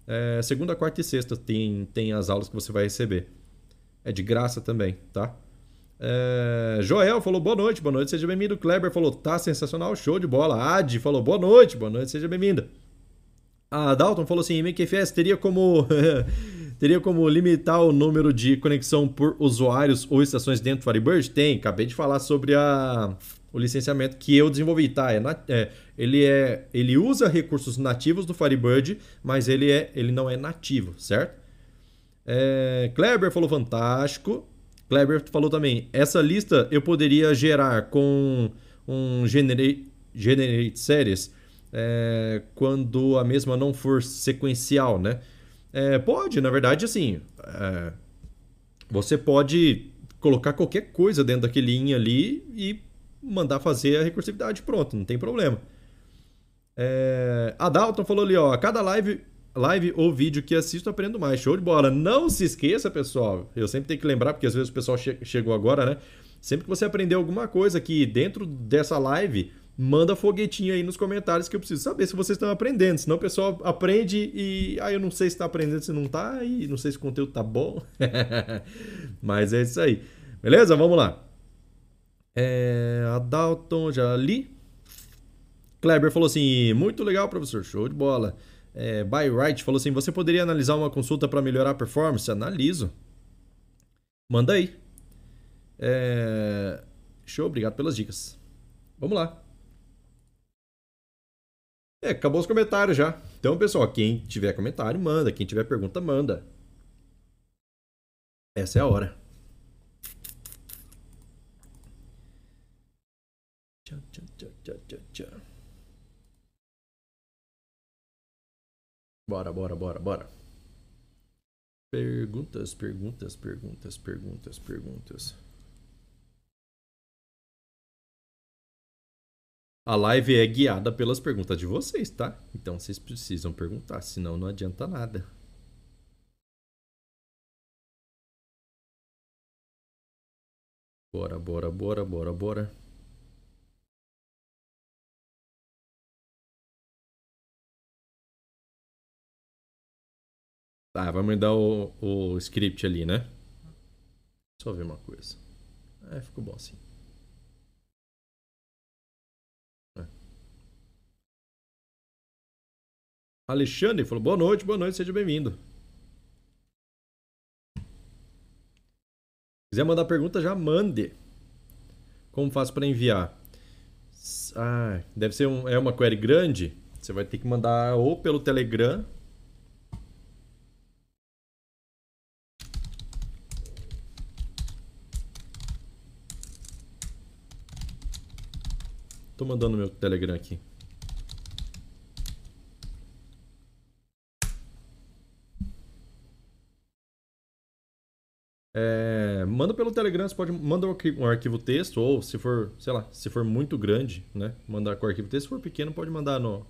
É, segunda, quarta e sexta tem, tem as aulas que você vai receber. É de graça também, tá? É, Joel falou boa noite, boa noite, seja bem-vindo. Kleber falou tá sensacional, show de bola. Adi falou boa noite, boa noite, seja bem-vinda. A Dalton falou assim: MQFS teria como Teria como limitar o número de conexão por usuários ou estações dentro do Firebird? Tem, acabei de falar sobre a, o licenciamento que eu desenvolvi, tá? É, é, ele, é, ele usa recursos nativos do Firebird, mas ele, é, ele não é nativo, certo? É, Kleber falou fantástico. Kleber falou também, essa lista eu poderia gerar com um generate, generate series é, quando a mesma não for sequencial, né? É, pode, na verdade, assim. É, você pode colocar qualquer coisa dentro daquele linha ali e mandar fazer a recursividade. Pronto, não tem problema. É, a Dalton falou ali, ó, a cada live, live ou vídeo que assisto aprendo mais. Show de bola. Não se esqueça, pessoal. Eu sempre tenho que lembrar, porque às vezes o pessoal che chegou agora, né? Sempre que você aprender alguma coisa aqui dentro dessa live, manda foguetinho aí nos comentários que eu preciso saber se vocês estão aprendendo. Senão o pessoal aprende e aí ah, eu não sei se está aprendendo, se não está, e não sei se o conteúdo tá bom. Mas é isso aí. Beleza? Vamos lá. É, a Dalton, já li. Kleber falou assim: muito legal, professor, show de bola. É, By Right falou assim: você poderia analisar uma consulta para melhorar a performance? Analiso. Manda aí. É, show, obrigado pelas dicas. Vamos lá. É, acabou os comentários já. Então, pessoal, quem tiver comentário, manda. Quem tiver pergunta, manda. Essa é a hora. Bora, bora, bora, bora. Perguntas, perguntas, perguntas, perguntas, perguntas. A live é guiada pelas perguntas de vocês, tá? Então vocês precisam perguntar, senão não adianta nada. Bora, bora, bora, bora, bora. Tá, vai mandar o, o script ali, né? Só ver uma coisa. É, ficou bom assim. Alexandre falou: boa noite, boa noite, seja bem-vindo. quiser mandar pergunta, já mande. Como faço para enviar? Ah, deve ser um, é uma query grande. Você vai ter que mandar ou pelo Telegram. Tô mandando meu Telegram aqui. É, manda pelo Telegram, você pode mandar um arquivo, um arquivo, texto, ou se for, sei lá, se for muito grande, né? Mandar com arquivo texto, se for pequeno, pode mandar no.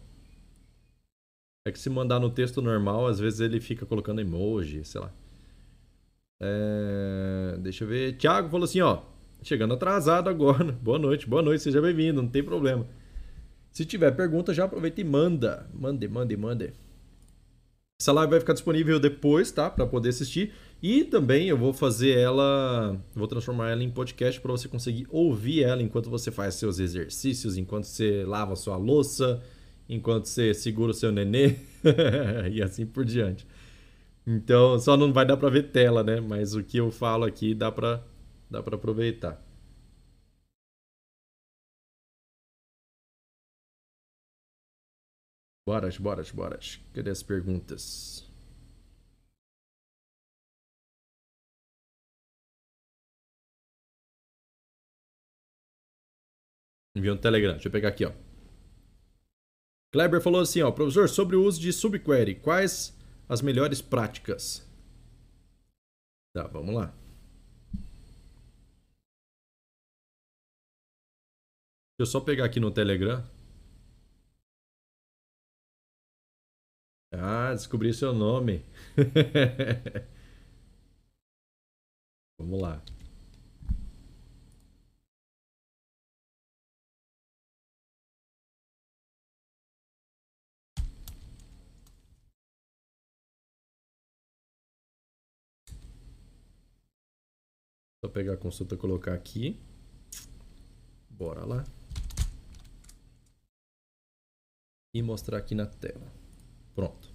É que se mandar no texto normal, às vezes ele fica colocando emoji, sei lá. É, deixa eu ver. Thiago falou assim, ó. Chegando atrasado agora. Boa noite, boa noite, seja bem-vindo, não tem problema. Se tiver pergunta, já aproveita e manda. Mande, mande, mande. Essa live vai ficar disponível depois, tá? Para poder assistir. E também eu vou fazer ela, vou transformar ela em podcast para você conseguir ouvir ela enquanto você faz seus exercícios, enquanto você lava sua louça, enquanto você segura o seu nenê e assim por diante. Então, só não vai dar para ver tela, né? Mas o que eu falo aqui dá para dá para aproveitar. Bora, bora, bora. Cadê as perguntas? Enviou um Telegram. Deixa eu pegar aqui, ó. Kleber falou assim, ó, professor, sobre o uso de subquery, quais as melhores práticas? Tá, vamos lá. Deixa eu só pegar aqui no Telegram. Ah, descobri seu nome. vamos lá. Só pegar a consulta e colocar aqui. Bora lá. E mostrar aqui na tela. Pronto.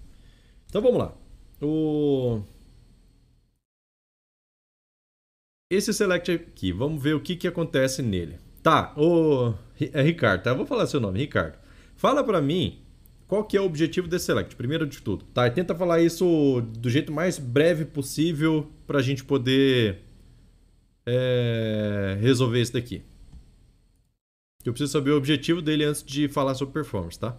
Então vamos lá. O... Esse select aqui, vamos ver o que, que acontece nele. Tá, o... é Ricardo, tá? Eu vou falar seu nome, Ricardo. Fala para mim qual que é o objetivo desse select, primeiro de tudo. Tá, e tenta falar isso do jeito mais breve possível para a gente poder é, resolver isso daqui. Eu preciso saber o objetivo dele antes de falar sobre performance, tá?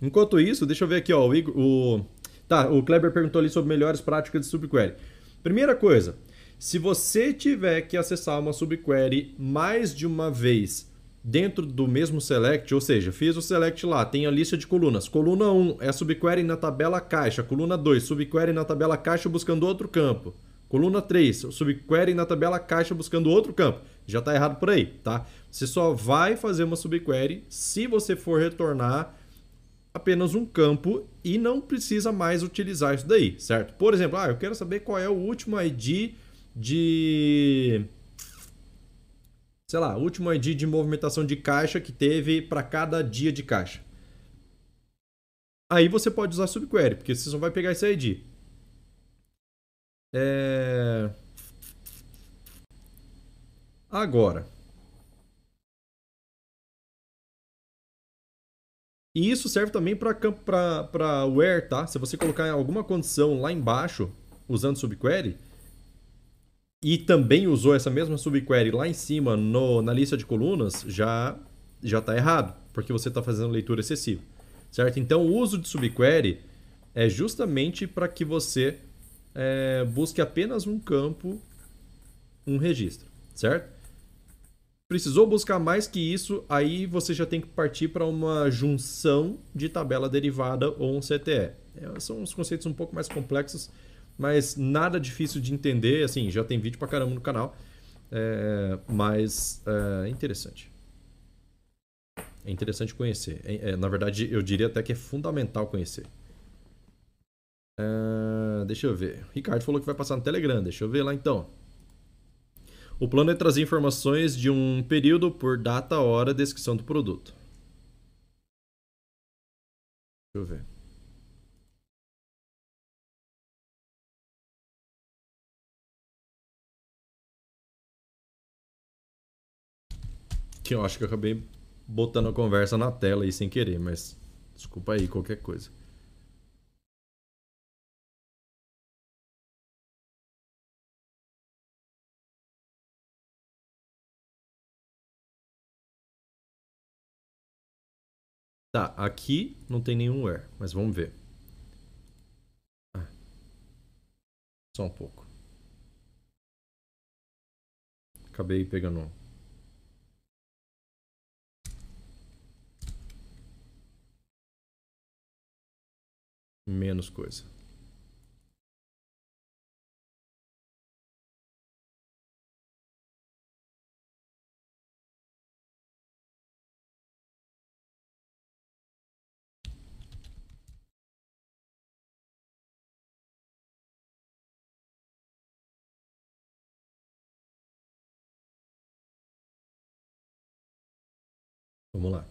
Enquanto isso, deixa eu ver aqui, ó, o, Igor, o... Tá, o Kleber perguntou ali sobre melhores práticas de subquery. Primeira coisa, se você tiver que acessar uma subquery mais de uma vez dentro do mesmo select, ou seja, fiz o select lá, tem a lista de colunas. Coluna 1 é subquery na tabela caixa. Coluna 2, subquery na tabela caixa buscando outro campo. Coluna 3, subquery na tabela caixa buscando outro campo. Já está errado por aí, tá? Você só vai fazer uma subquery se você for retornar apenas um campo e não precisa mais utilizar isso daí, certo? Por exemplo, ah, eu quero saber qual é o último ID de sei lá, último ID de movimentação de caixa que teve para cada dia de caixa. Aí você pode usar subquery, porque você só vai pegar esse ID. É... Agora. E isso serve também para where, tá? Se você colocar alguma condição lá embaixo usando subquery, e também usou essa mesma subquery lá em cima no, na lista de colunas, já já está errado, porque você está fazendo leitura excessiva, certo? Então, o uso de subquery é justamente para que você é, busque apenas um campo, um registro, certo? Precisou buscar mais que isso, aí você já tem que partir para uma junção de tabela derivada ou um CTE. É, são uns conceitos um pouco mais complexos, mas nada difícil de entender. Assim, já tem vídeo pra caramba no canal, é, mas é interessante. É interessante conhecer. É, é, na verdade, eu diria até que é fundamental conhecer. Uh, deixa eu ver. Ricardo falou que vai passar no Telegram. Deixa eu ver lá então. O plano é trazer informações de um período por data, hora, descrição do produto. Deixa eu ver. Que eu acho que eu acabei botando a conversa na tela aí sem querer, mas desculpa aí qualquer coisa. Tá, aqui não tem nenhum where, mas vamos ver. Ah. Só um pouco. Acabei pegando menos coisa. Vamos lá.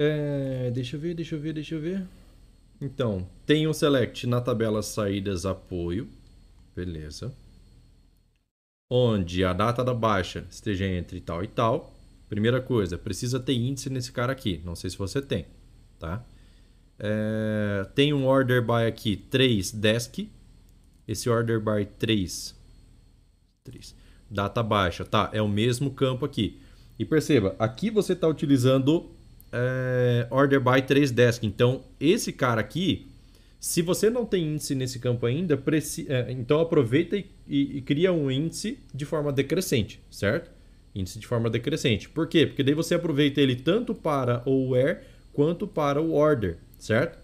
É, deixa eu ver, deixa eu ver, deixa eu ver. Então, tem um select na tabela saídas apoio. Beleza. Onde a data da baixa esteja entre tal e tal. Primeira coisa, precisa ter índice nesse cara aqui. Não sei se você tem, tá? É, tem um order by aqui, 3 desk. Esse order by 3, 3. Data baixa, tá? É o mesmo campo aqui. E perceba, aqui você está utilizando é, order by 3 desk. Então, esse cara aqui, se você não tem índice nesse campo ainda, preci... é, então aproveita e, e, e, cria um índice de forma decrescente, certo? Índice de forma decrescente. Por quê? Porque daí você aproveita ele tanto para o where quanto para o order, certo?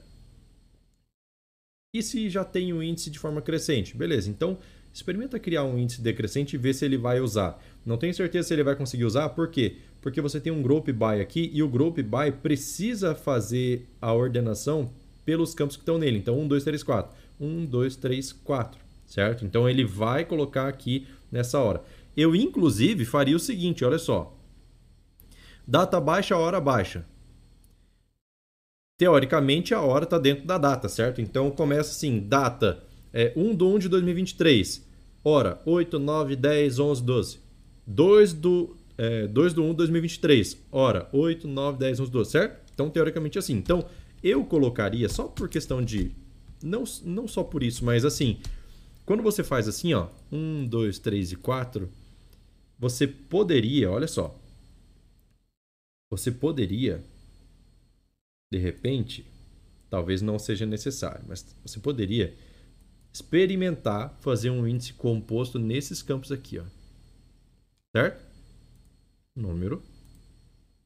E se já tem um índice de forma crescente? Beleza, então experimenta criar um índice decrescente e ver se ele vai usar. Não tenho certeza se ele vai conseguir usar, por quê? Porque você tem um group by aqui e o group by precisa fazer a ordenação pelos campos que estão nele. Então, 1, 2, 3, 4. 1, 2, 3, 4. Certo? Então, ele vai colocar aqui nessa hora. Eu, inclusive, faria o seguinte, olha só. Data baixa, hora baixa. Teoricamente, a hora está dentro da data, certo? Então, começa assim, data é, 1 de 1 de 2023. Hora, 8, 9, 10, 11, 12. 2 do, é, 2 do 1 de 2023. Hora, 8, 9, 10, 11, 12, certo? Então, teoricamente, assim. Então, eu colocaria, só por questão de... Não, não só por isso, mas assim... Quando você faz assim, ó, 1, 2, 3 e 4, você poderia, olha só, você poderia, de repente, talvez não seja necessário, mas você poderia experimentar fazer um índice composto nesses campos aqui, ó certo? Número,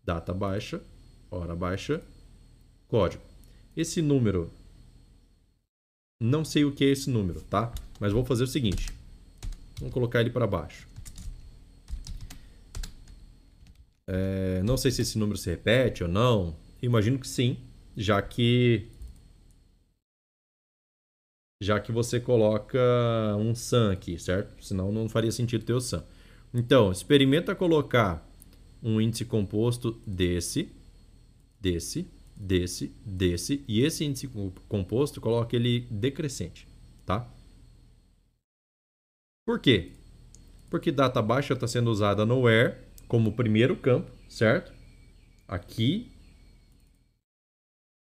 data baixa, hora baixa, código. Esse número, não sei o que é esse número, tá? Mas vou fazer o seguinte, vamos colocar ele para baixo. É, não sei se esse número se repete ou não. Imagino que sim, já que já que você coloca um SAM aqui, certo? Senão não faria sentido ter o SAM. Então, experimenta colocar um índice composto desse, desse, desse, desse, e esse índice composto coloca ele decrescente, tá? Por quê? Porque data baixa está sendo usada no where como primeiro campo, certo? Aqui.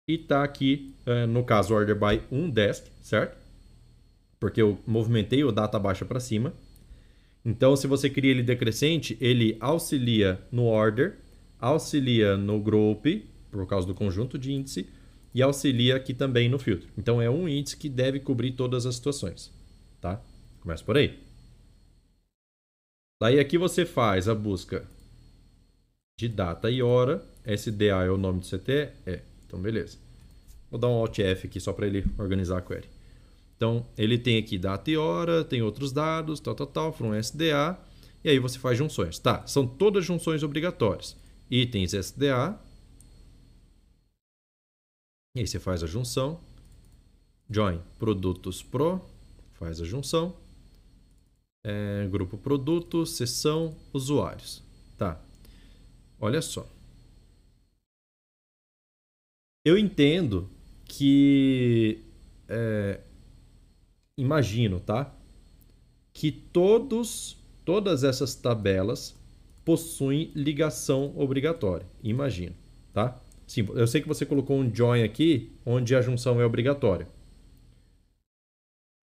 E está aqui, eh, no caso, order by 1 desk, certo? Porque eu movimentei o data baixa para cima. Então, se você cria ele decrescente, ele auxilia no order, auxilia no group, por causa do conjunto de índice, e auxilia aqui também no filtro. Então, é um índice que deve cobrir todas as situações. Tá? Começa por aí. Daí aqui você faz a busca de data e hora. SDA é o nome do CTE? É. Então, beleza. Vou dar um Alt F aqui só para ele organizar a query. Então, ele tem aqui data e hora, tem outros dados, tal, tal, tal, from SDA, e aí você faz junções. Tá, são todas junções obrigatórias. itens SDA. E aí você faz a junção. Join produtos pro, faz a junção. É, grupo produto, seção, usuários. Tá. Olha só. Eu entendo que. É, imagino, tá? Que todos, todas essas tabelas possuem ligação obrigatória. Imagino, tá? Sim, eu sei que você colocou um join aqui, onde a junção é obrigatória.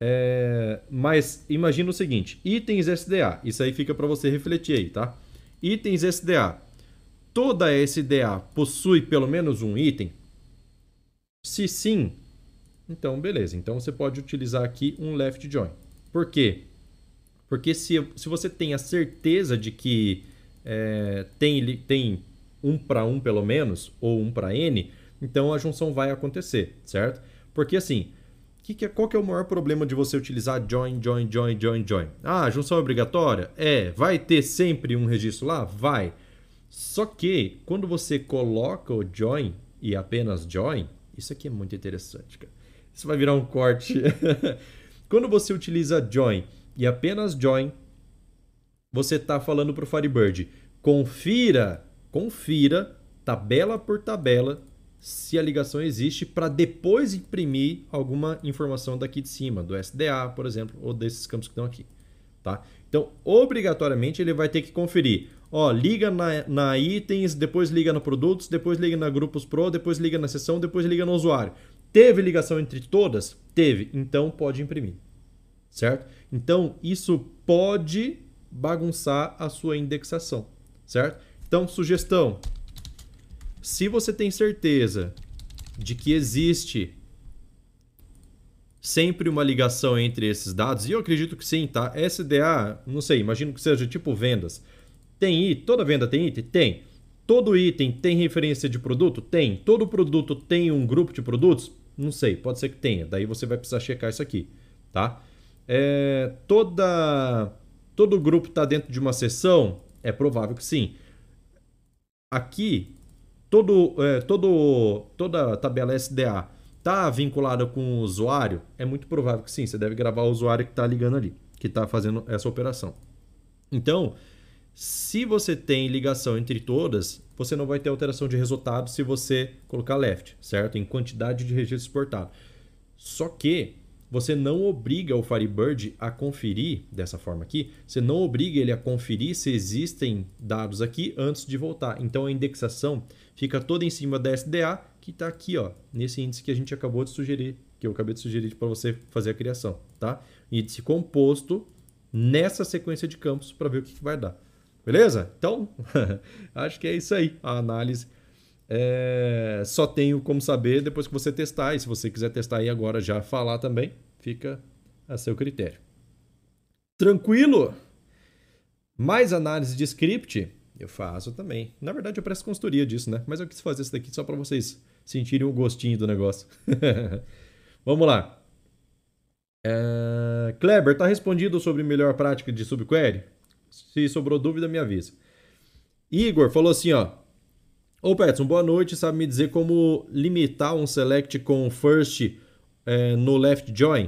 É, mas imagina o seguinte: itens SDA. Isso aí fica para você refletir aí, tá? Itens SDA. Toda SDA possui pelo menos um item? Se sim, então beleza. Então você pode utilizar aqui um left join. Por quê? Porque se, se você tem a certeza de que é, tem, tem um para um pelo menos, ou um para n, então a junção vai acontecer, certo? Porque assim, que que é, qual que é o maior problema de você utilizar join, join, join, join, join? Ah, junção é obrigatória? É. Vai ter sempre um registro lá? Vai. Só que quando você coloca o join e apenas join, isso aqui é muito interessante, cara. Isso vai virar um corte. quando você utiliza join e apenas join, você está falando para o Firebird, confira, confira tabela por tabela se a ligação existe para depois imprimir alguma informação daqui de cima, do SDA, por exemplo, ou desses campos que estão aqui. Tá? Então, obrigatoriamente, ele vai ter que conferir. Ó, liga na, na itens, depois liga no produtos, depois liga na grupos pro, depois liga na seção, depois liga no usuário. Teve ligação entre todas? Teve. Então, pode imprimir. Certo? Então, isso pode bagunçar a sua indexação. Certo? Então, sugestão, se você tem certeza de que existe sempre uma ligação entre esses dados, e eu acredito que sim, tá? SDA, não sei, imagino que seja tipo vendas. Tem item, toda venda tem item? Tem. Todo item tem referência de produto? Tem. Todo produto tem um grupo de produtos? Não sei, pode ser que tenha. Daí você vai precisar checar isso aqui, tá? É, toda, todo grupo está dentro de uma seção? É provável que sim. Aqui todo, é, todo, toda tabela SDA está vinculada com o usuário, é muito provável que sim, você deve gravar o usuário que está ligando ali, que está fazendo essa operação. Então, se você tem ligação entre todas, você não vai ter alteração de resultado se você colocar left, certo? Em quantidade de registros exportados. Só que você não obriga o Firebird a conferir dessa forma aqui, você não obriga ele a conferir se existem dados aqui antes de voltar. Então a indexação fica toda em cima da SDA, que está aqui, ó, nesse índice que a gente acabou de sugerir, que eu acabei de sugerir para você fazer a criação, tá? Índice composto nessa sequência de campos para ver o que, que vai dar. Beleza? Então, acho que é isso aí, a análise. É... Só tenho como saber depois que você testar, e se você quiser testar aí agora já falar também, fica a seu critério. Tranquilo? Mais análise de script? Eu faço também. Na verdade, eu presto consultoria disso, né? Mas eu quis fazer isso daqui só para vocês sentirem o gostinho do negócio. Vamos lá. É... Kleber, tá respondido sobre melhor prática de subquery? Se sobrou dúvida, me avisa. Igor falou assim, ó. Ô Petson, boa noite. Sabe me dizer como limitar um select com first é, no left join?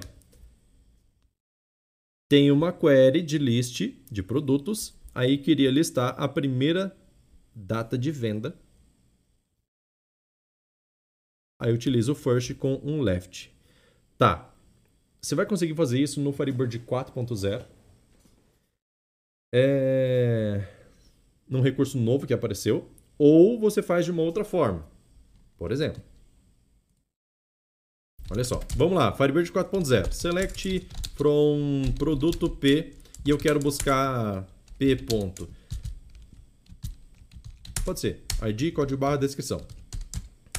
Tem uma query de list de produtos Aí queria listar a primeira data de venda. Aí utilizo o first com um left. Tá. Você vai conseguir fazer isso no Firebird 4.0. É... Num recurso novo que apareceu. Ou você faz de uma outra forma. Por exemplo. Olha só. Vamos lá. Firebird 4.0. Select from produto P. E eu quero buscar p ponto. Pode ser. ID, código barra, descrição.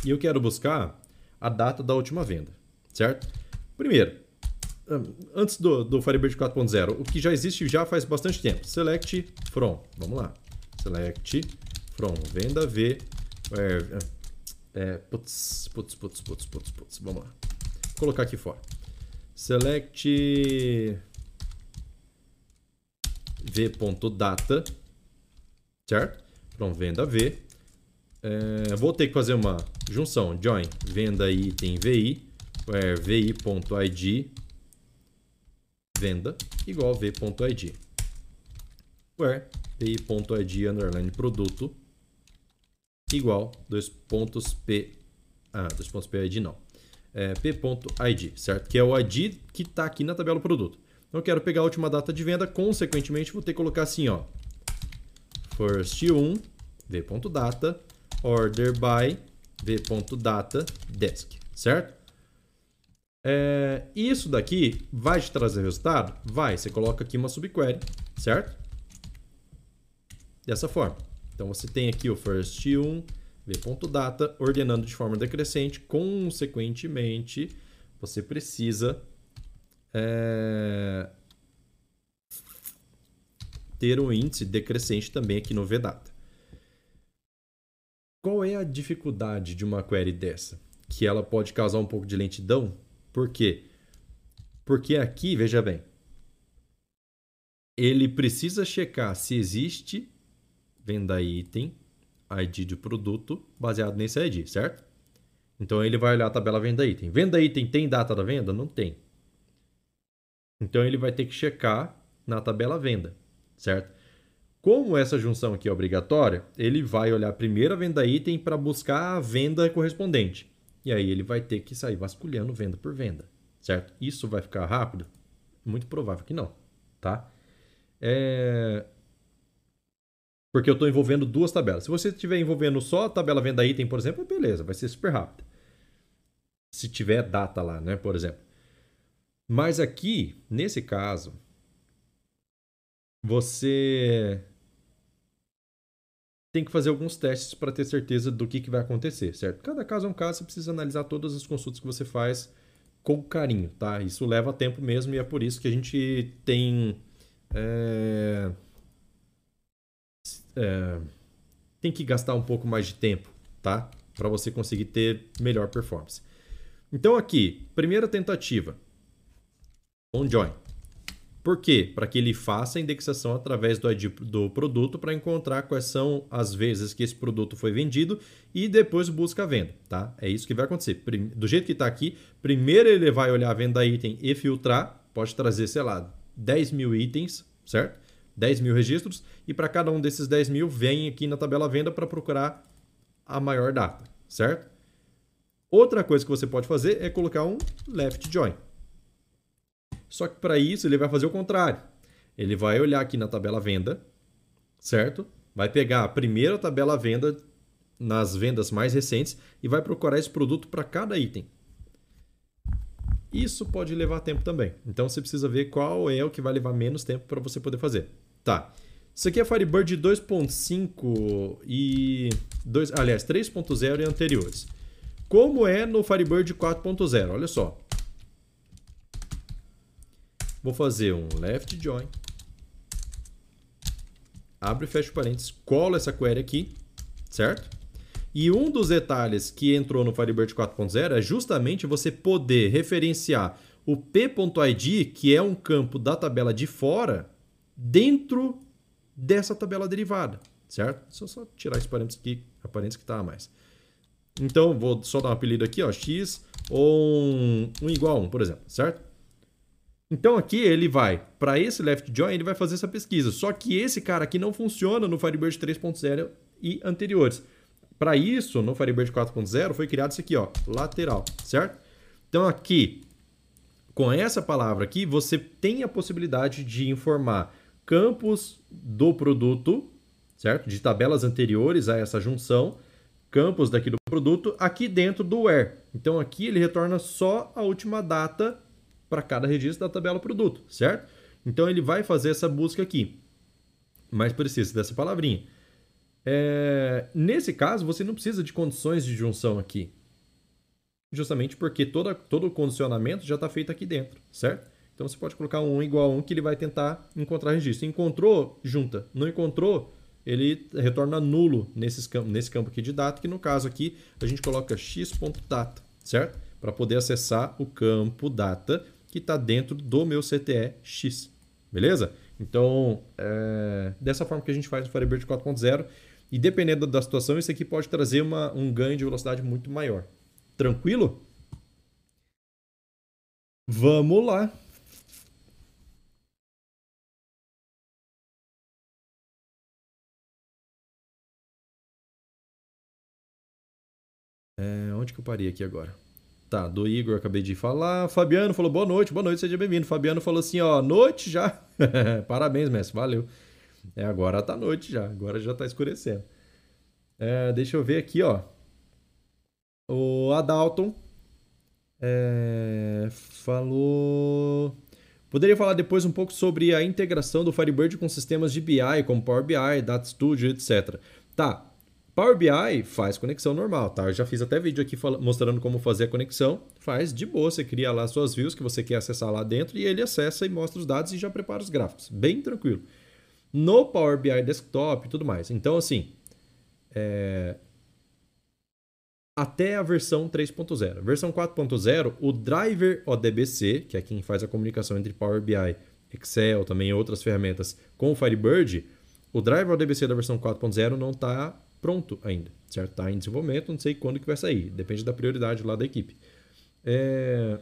E eu quero buscar a data da última venda, certo? Primeiro, antes do, do Firebird 4.0, o que já existe já faz bastante tempo. Select from. Vamos lá. Select from. Venda V. É, é, putz, putz, putz, putz, putz, putz. Vamos lá. Vou colocar aqui fora. Select v.data, certo? Então, venda v, é, vou ter que fazer uma junção join venda item vi, where vi.id venda igual v.id, where vi.id underline produto igual dois pontos p, ah, dois pontos p id não, é, p.id, certo? Que é o id que está aqui na tabela produto. Então eu quero pegar a última data de venda, consequentemente vou ter que colocar assim, ó, first 1 v.data order by v.data desk, certo? É, isso daqui vai te trazer resultado? Vai. Você coloca aqui uma subquery, certo? Dessa forma. Então você tem aqui o first 1 v.data ordenando de forma decrescente. Consequentemente, você precisa é, ter um índice decrescente também aqui no vdata. Qual é a dificuldade de uma query dessa? Que ela pode causar um pouco de lentidão. Por quê? Porque aqui, veja bem, ele precisa checar se existe venda item, ID de produto, baseado nesse ID, certo? Então ele vai olhar a tabela venda item. Venda item tem data da venda? Não tem. Então ele vai ter que checar na tabela venda, certo? Como essa junção aqui é obrigatória, ele vai olhar a venda item para buscar a venda correspondente. E aí ele vai ter que sair vasculhando venda por venda, certo? Isso vai ficar rápido? Muito provável que não, tá? É... Porque eu estou envolvendo duas tabelas. Se você estiver envolvendo só a tabela venda item, por exemplo, beleza, vai ser super rápido. Se tiver data lá, né, por exemplo. Mas aqui, nesse caso, você tem que fazer alguns testes para ter certeza do que, que vai acontecer, certo? Cada caso é um caso, você precisa analisar todas as consultas que você faz com carinho, tá? Isso leva tempo mesmo e é por isso que a gente tem... É... É... tem que gastar um pouco mais de tempo, tá? Para você conseguir ter melhor performance. Então aqui, primeira tentativa, on join. Por quê? Para que ele faça a indexação através do ID do produto para encontrar quais são as vezes que esse produto foi vendido e depois busca a venda, tá? É isso que vai acontecer. Do jeito que está aqui, primeiro ele vai olhar a venda item e filtrar, pode trazer, sei lá, 10 mil itens, certo? 10 mil registros e para cada um desses 10 mil vem aqui na tabela venda para procurar a maior data, certo? Outra coisa que você pode fazer é colocar um left join. Só que para isso ele vai fazer o contrário. Ele vai olhar aqui na tabela venda, certo? Vai pegar a primeira tabela venda nas vendas mais recentes e vai procurar esse produto para cada item. Isso pode levar tempo também. Então você precisa ver qual é o que vai levar menos tempo para você poder fazer. Tá. Isso aqui é Firebird 2.5 e 2, aliás, 3.0 e anteriores. Como é no Firebird 4.0? Olha só. Vou fazer um left join. Abre e fecha parênteses. Colo essa query aqui, certo? E um dos detalhes que entrou no Firebird 4.0 é justamente você poder referenciar o p.id, que é um campo da tabela de fora, dentro dessa tabela derivada, certo? Deixa eu só tirar esse parênteses aqui, a parênteses que está a mais. Então, vou só dar um apelido aqui, ó, x ou um, um igual a 1, por exemplo, certo? Então aqui ele vai, para esse left join, ele vai fazer essa pesquisa. Só que esse cara aqui não funciona no Firebird 3.0 e anteriores. Para isso, no Firebird 4.0 foi criado isso aqui, ó, lateral, certo? Então aqui, com essa palavra aqui, você tem a possibilidade de informar campos do produto, certo? De tabelas anteriores a essa junção, campos daqui do produto, aqui dentro do where. Então aqui ele retorna só a última data para cada registro da tabela produto, certo? Então ele vai fazer essa busca aqui, mas precisa dessa palavrinha. É... Nesse caso, você não precisa de condições de junção aqui, justamente porque toda, todo o condicionamento já está feito aqui dentro, certo? Então você pode colocar um igual a um que ele vai tentar encontrar registro. Encontrou, junta. Não encontrou, ele retorna nulo nesses, nesse campo aqui de data, que no caso aqui a gente coloca x.data, certo? Para poder acessar o campo data que está dentro do meu CTE X. Beleza? Então, é dessa forma que a gente faz o Firebird 4.0. E dependendo da situação, isso aqui pode trazer uma, um ganho de velocidade muito maior. Tranquilo? Vamos lá. É, onde que eu parei aqui agora? Tá, do Igor acabei de falar. Fabiano falou boa noite, boa noite, seja bem-vindo. Fabiano falou assim, ó, noite já. Parabéns, mestre, valeu. É, agora tá noite já, agora já tá escurecendo. É, deixa eu ver aqui, ó. O Adalton é, falou. Poderia falar depois um pouco sobre a integração do Firebird com sistemas de BI, como Power BI, Data Studio, etc. Tá, Power BI faz conexão normal, tá? Eu já fiz até vídeo aqui mostrando como fazer a conexão. Faz de boa, você cria lá suas views que você quer acessar lá dentro e ele acessa e mostra os dados e já prepara os gráficos. Bem tranquilo. No Power BI Desktop e tudo mais. Então, assim, é... até a versão 3.0. Versão 4.0, o driver ODBC, que é quem faz a comunicação entre Power BI, Excel, também outras ferramentas com o Firebird, o driver ODBC da versão 4.0 não está pronto ainda, certo? Está em desenvolvimento, não sei quando que vai sair, depende da prioridade lá da equipe. É...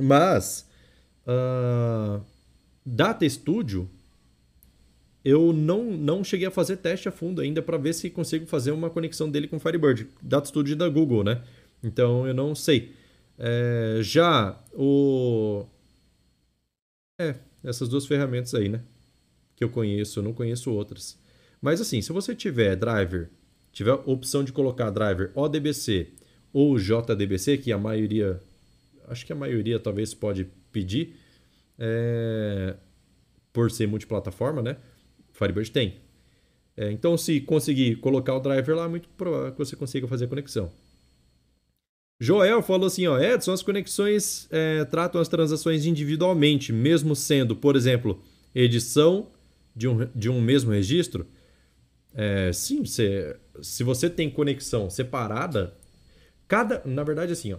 Mas, uh... Data Studio, eu não, não cheguei a fazer teste a fundo ainda para ver se consigo fazer uma conexão dele com Firebird. Data Studio da Google, né? Então eu não sei. É... Já o. É, essas duas ferramentas aí, né? Que eu conheço, eu não conheço outras. Mas assim, se você tiver driver, tiver opção de colocar driver ODBC ou JDBC, que a maioria, acho que a maioria talvez pode pedir, é, por ser multiplataforma, né? Firebird tem. É, então, se conseguir colocar o driver lá, é muito provável que você consiga fazer a conexão. Joel falou assim, ó, Edson, as conexões é, tratam as transações individualmente, mesmo sendo, por exemplo, edição de um, de um mesmo registro. É, sim, você, se você tem conexão separada, cada, na verdade assim, ó,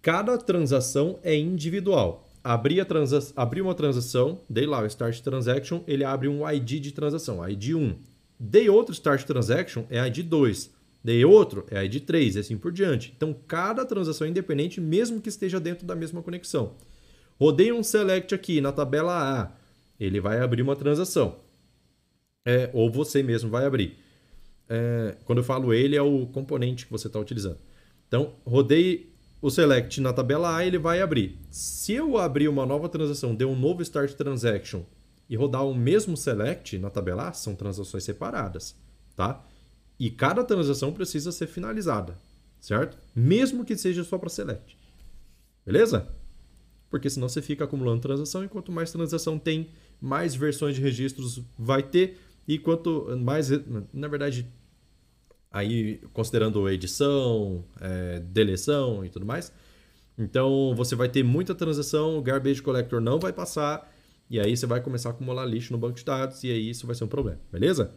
cada transação é individual. Abrir, a transa, abrir uma transação, dei lá o Start Transaction, ele abre um ID de transação, ID 1. Dei outro Start Transaction, é ID 2. Dei outro, é ID 3, e assim por diante. Então, cada transação é independente, mesmo que esteja dentro da mesma conexão. Rodei um Select aqui na tabela A, ele vai abrir uma transação é, ou você mesmo vai abrir. É, quando eu falo ele, é o componente que você está utilizando. Então, rodei o select na tabela A, ele vai abrir. Se eu abrir uma nova transação, der um novo start transaction e rodar o mesmo select na tabela A, são transações separadas, tá? E cada transação precisa ser finalizada, certo? Mesmo que seja só para select. Beleza? Porque senão você fica acumulando transação e quanto mais transação tem, mais versões de registros vai ter e quanto mais, na verdade, aí considerando edição, é, deleção e tudo mais, então você vai ter muita transação, o garbage collector não vai passar, e aí você vai começar a acumular lixo no banco de dados, e aí isso vai ser um problema, beleza?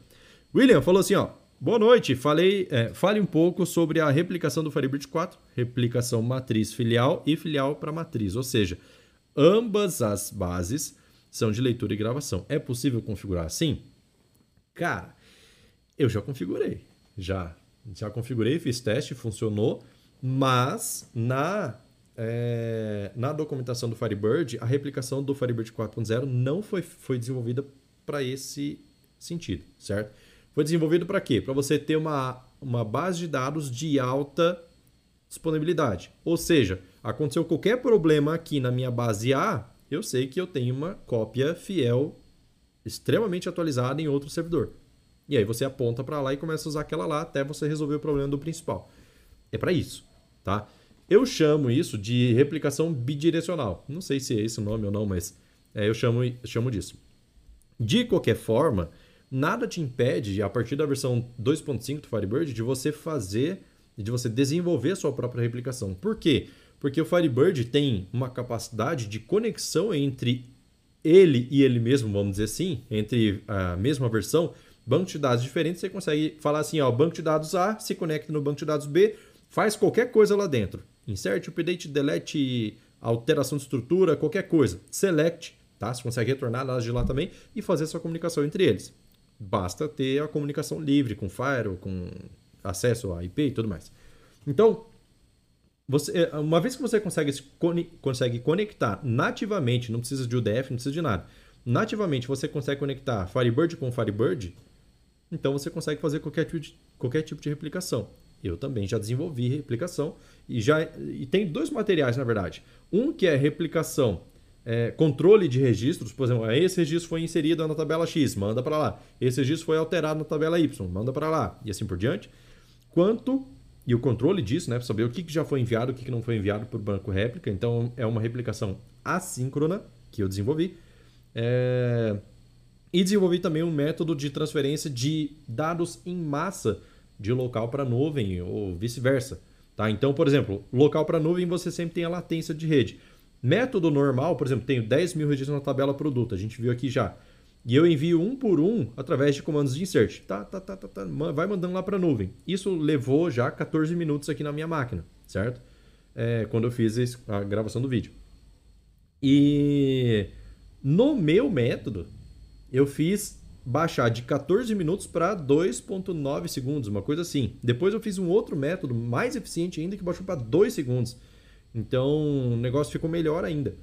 William falou assim, ó, boa noite, falei, é, fale um pouco sobre a replicação do Firebird 4, replicação matriz filial e filial para matriz, ou seja, ambas as bases são de leitura e gravação. É possível configurar assim? Cara, eu já configurei. Já. Já configurei, fiz teste, funcionou. Mas na, é, na documentação do Firebird, a replicação do Firebird 4.0 não foi, foi desenvolvida para esse sentido, certo? Foi desenvolvido para quê? Para você ter uma, uma base de dados de alta disponibilidade. Ou seja, aconteceu qualquer problema aqui na minha base A, eu sei que eu tenho uma cópia fiel extremamente atualizada em outro servidor. E aí você aponta para lá e começa a usar aquela lá até você resolver o problema do principal. É para isso, tá? Eu chamo isso de replicação bidirecional. Não sei se é esse o nome ou não, mas é, eu chamo, chamo disso. De qualquer forma, nada te impede, a partir da versão 2.5 do Firebird, de você fazer, de você desenvolver a sua própria replicação. Por quê? Porque o Firebird tem uma capacidade de conexão entre ele e ele mesmo, vamos dizer assim, entre a mesma versão, banco de dados diferentes, você consegue falar assim, ó, banco de dados A se conecta no banco de dados B, faz qualquer coisa lá dentro. Insert, update, delete, alteração de estrutura, qualquer coisa. Select, tá? Você consegue retornar dados de lá também e fazer essa comunicação entre eles. basta ter a comunicação livre com Firewall, com acesso a IP e tudo mais. Então, você, é, uma vez que você consegue, consegue conectar nativamente, não precisa de UDF, não precisa de nada. Nativamente você consegue conectar Firebird com Firebird, então você consegue fazer qualquer tipo de, qualquer tipo de replicação. Eu também já desenvolvi replicação e já e tem dois materiais na verdade. Um que é replicação, é, controle de registros, por exemplo, esse registro foi inserido na tabela X, manda para lá. Esse registro foi alterado na tabela Y, manda para lá e assim por diante. Quanto e o controle disso, né, para saber o que, já foi enviado, o que, não foi enviado por banco réplica. Então é uma replicação assíncrona que eu desenvolvi. É... E desenvolvi também um método de transferência de dados em massa de local para nuvem ou vice-versa. Tá? Então, por exemplo, local para nuvem você sempre tem a latência de rede. Método normal, por exemplo, tenho 10 mil registros na tabela produto, a gente viu aqui já. E eu envio um por um através de comandos de insert. Tá, tá, tá, tá, tá vai mandando lá para a nuvem. Isso levou já 14 minutos aqui na minha máquina, certo? É, quando eu fiz a gravação do vídeo. E no meu método, eu fiz baixar de 14 minutos para 2.9 segundos, uma coisa assim. Depois eu fiz um outro método mais eficiente ainda que baixou para 2 segundos. Então o negócio ficou melhor ainda.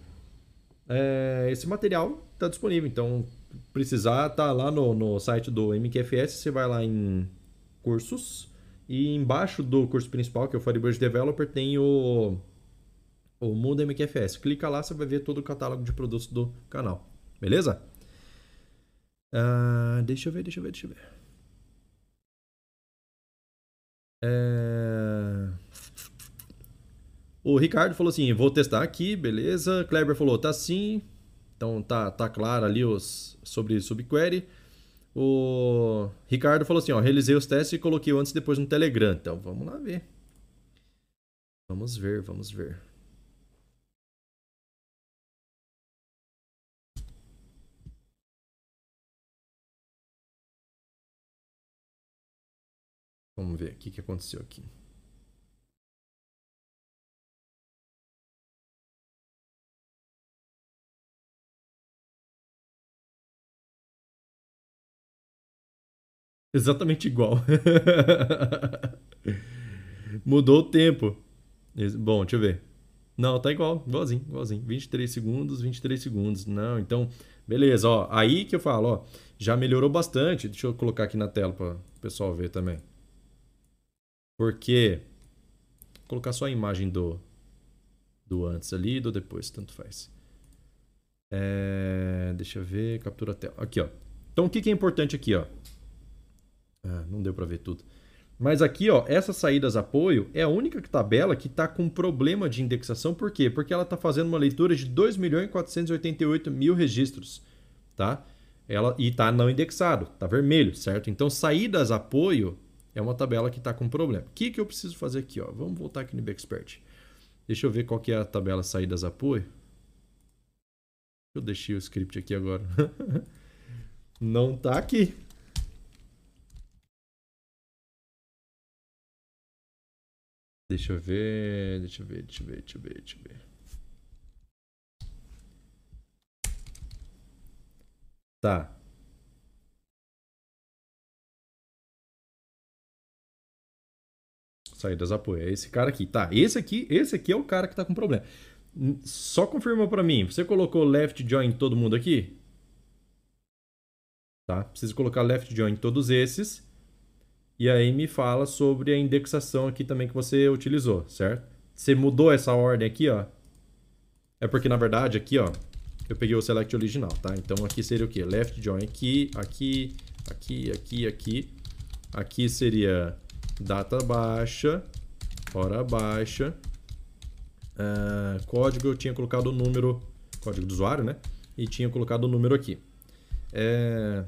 É, esse material está disponível, então precisar tá lá no, no site do MQFS, você vai lá em cursos e embaixo do curso principal, que é o Firebird Developer, tem o, o Mundo MQFS. Clica lá, você vai ver todo o catálogo de produtos do canal. Beleza? Uh, deixa eu ver, deixa eu ver, deixa eu ver. É... O Ricardo falou assim: vou testar aqui, beleza. Kleber falou: tá sim. Então tá, tá claro ali os sobre subquery. O Ricardo falou assim: ó, realizei os testes e coloquei antes e depois no Telegram. Então vamos lá ver. Vamos ver, vamos ver. Vamos ver o que, que aconteceu aqui. Exatamente igual. Mudou o tempo. Bom, deixa eu ver. Não, tá igual, igualzinho, igualzinho. 23 segundos, 23 segundos. Não, então, beleza, ó. Aí que eu falo, ó, já melhorou bastante. Deixa eu colocar aqui na tela para o pessoal ver também. Porque vou colocar só a imagem do do antes ali do depois, tanto faz. É, deixa eu ver, captura tela. Aqui, ó. Então o que, que é importante aqui, ó? Ah, não deu para ver tudo. Mas aqui, ó, essas saídas apoio é a única tabela que está com problema de indexação. Por quê? Porque ela está fazendo uma leitura de 2.488.000 registros, tá? Ela, e está não indexado, está vermelho, certo? Então, saídas apoio é uma tabela que está com problema. O que, que eu preciso fazer aqui? Ó? Vamos voltar aqui no Bexpert. Deixa eu ver qual que é a tabela saídas apoio. Eu deixei o script aqui agora. Não está aqui. Deixa eu ver, deixa eu ver, deixa eu ver, deixa eu ver, deixa eu ver. Tá. Saídas apoio. É esse cara aqui. Tá, esse aqui, esse aqui é o cara que tá com problema. Só confirma para mim. Você colocou left join todo mundo aqui? Tá? Precisa colocar left join todos esses. E aí me fala sobre a indexação aqui também que você utilizou, certo? Você mudou essa ordem aqui, ó. É porque, na verdade, aqui, ó, eu peguei o select original, tá? Então aqui seria o quê? Left join aqui, aqui, aqui, aqui, aqui. Aqui seria data baixa, hora baixa, uh, código eu tinha colocado o número, código do usuário, né? E tinha colocado o número aqui. É...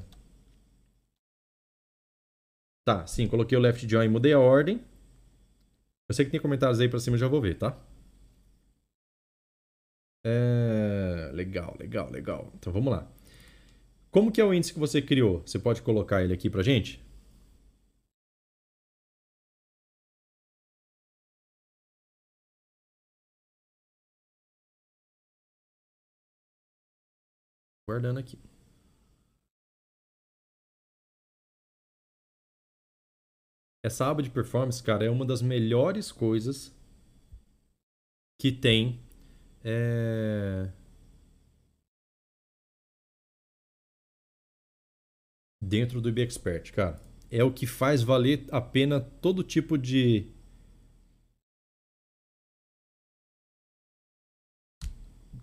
Tá, sim, coloquei o left join, mudei a ordem. Eu sei que tem comentários aí pra cima, já vou ver, tá? É... Legal, legal, legal. Então vamos lá. Como que é o índice que você criou? Você pode colocar ele aqui pra gente? Guardando aqui. Essa aba de performance, cara, é uma das melhores coisas que tem é... dentro do IBExpert, cara. É o que faz valer a pena todo tipo de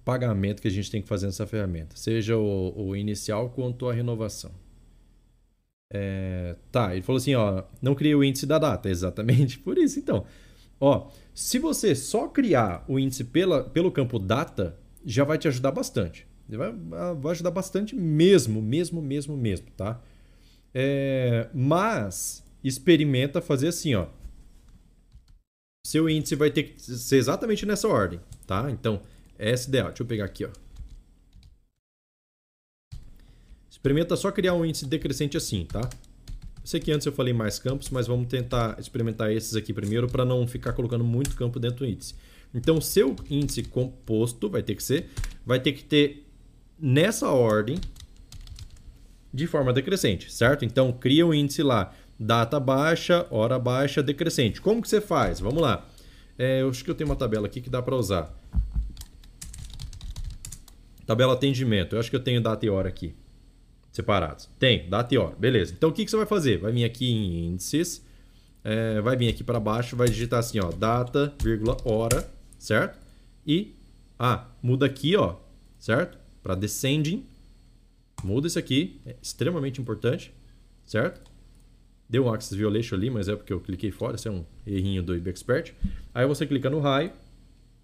pagamento que a gente tem que fazer nessa ferramenta, seja o, o inicial quanto a renovação. É, tá, ele falou assim, ó, não criei o índice da data, exatamente por isso então. Ó, se você só criar o índice pela, pelo campo data, já vai te ajudar bastante. Vai, vai ajudar bastante mesmo, mesmo, mesmo, mesmo, tá? É, mas experimenta fazer assim, ó. Seu índice vai ter que ser exatamente nessa ordem, tá? Então, SDA, deixa eu pegar aqui, ó. Experimenta só criar um índice decrescente assim, tá? Eu sei que antes eu falei mais campos, mas vamos tentar experimentar esses aqui primeiro para não ficar colocando muito campo dentro do índice. Então, seu índice composto vai ter que ser, vai ter que ter nessa ordem de forma decrescente, certo? Então, cria um índice lá, data baixa, hora baixa, decrescente. Como que você faz? Vamos lá. É, eu acho que eu tenho uma tabela aqui que dá para usar. Tabela atendimento. Eu acho que eu tenho data e hora aqui separados. Tem, data e hora. Beleza. Então o que, que você vai fazer? Vai vir aqui em índices, é, vai vir aqui para baixo, vai digitar assim, ó, data, vírgula, hora, certo? E, ah, muda aqui, ó, certo? Para descending, muda isso aqui, é extremamente importante, certo? Deu um access violation ali, mas é porque eu cliquei fora, isso é um errinho do IBExpert. Aí você clica no raio,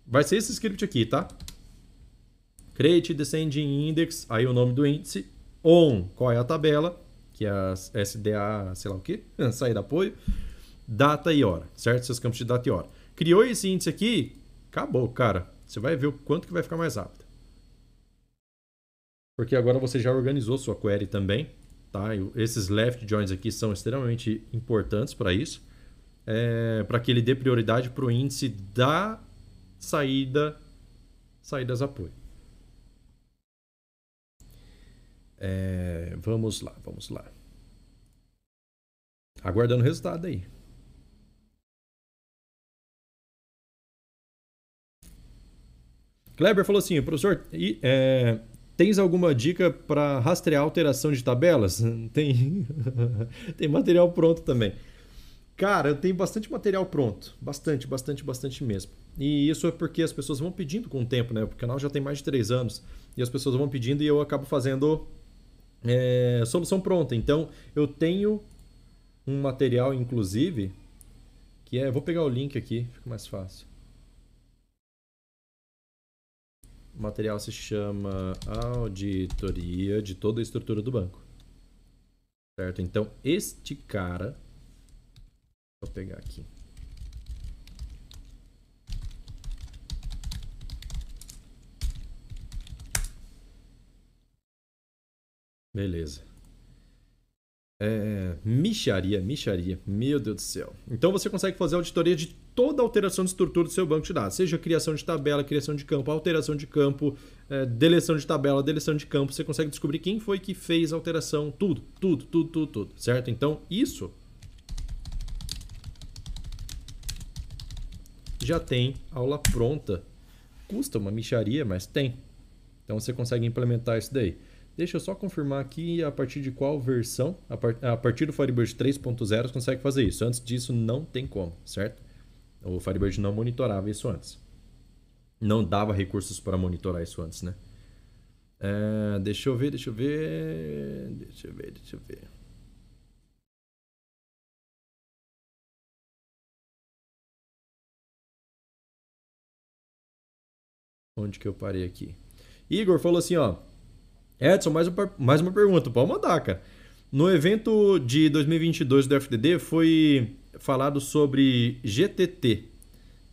vai ser esse script aqui, tá? Create descending index, aí o nome do índice, on, qual é a tabela, que é a SDA, sei lá o que, saída apoio, data e hora, certo? Seus campos de data e hora. Criou esse índice aqui, acabou, cara. Você vai ver o quanto que vai ficar mais rápido. Porque agora você já organizou sua query também, tá? Esses left joins aqui são extremamente importantes para isso, é, para que ele dê prioridade para o índice da saída, saídas apoio. É, vamos lá, vamos lá. Aguardando o resultado aí. Kleber falou assim, professor, e, é, tens alguma dica para rastrear alteração de tabelas? Tem, tem material pronto também. Cara, eu tenho bastante material pronto. Bastante, bastante, bastante mesmo. E isso é porque as pessoas vão pedindo com o tempo, né? O canal já tem mais de três anos. E as pessoas vão pedindo e eu acabo fazendo é, solução pronta. Então, eu tenho um material, inclusive, que é... Vou pegar o link aqui, fica mais fácil. O material se chama Auditoria de toda a estrutura do banco. Certo? Então, este cara... Vou pegar aqui. Beleza. É, micharia, micharia. Meu Deus do céu. Então você consegue fazer auditoria de toda alteração de estrutura do seu banco de dados, seja criação de tabela, criação de campo, alteração de campo, é, deleção de tabela, deleção de campo. Você consegue descobrir quem foi que fez a alteração, tudo, tudo, tudo, tudo, tudo, certo? Então isso já tem aula pronta. Custa uma micharia, mas tem. Então você consegue implementar isso daí. Deixa eu só confirmar aqui a partir de qual versão, a, par a partir do Firebird 3.0 consegue fazer isso. Antes disso não tem como, certo? O Firebird não monitorava isso antes. Não dava recursos para monitorar isso antes, né? É, deixa eu ver, deixa eu ver, deixa eu ver, deixa eu ver. Onde que eu parei aqui? Igor falou assim, ó. Edson, mais uma, mais uma pergunta. Pode mandar, cara. No evento de 2022 do FDD foi falado sobre GTT,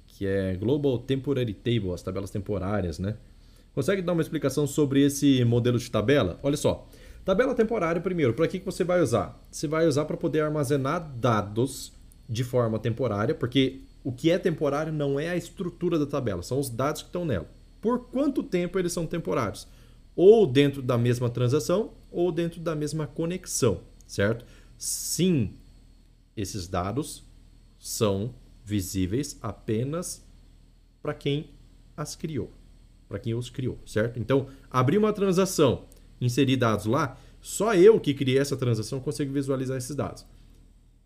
que é Global Temporary Table, as tabelas temporárias, né? Consegue dar uma explicação sobre esse modelo de tabela? Olha só. Tabela temporária, primeiro, para que, que você vai usar? Você vai usar para poder armazenar dados de forma temporária, porque o que é temporário não é a estrutura da tabela, são os dados que estão nela. Por quanto tempo eles são temporários? Ou dentro da mesma transação ou dentro da mesma conexão, certo? Sim, esses dados são visíveis apenas para quem as criou, para quem os criou, certo? Então, abrir uma transação, inserir dados lá, só eu que criei essa transação consigo visualizar esses dados.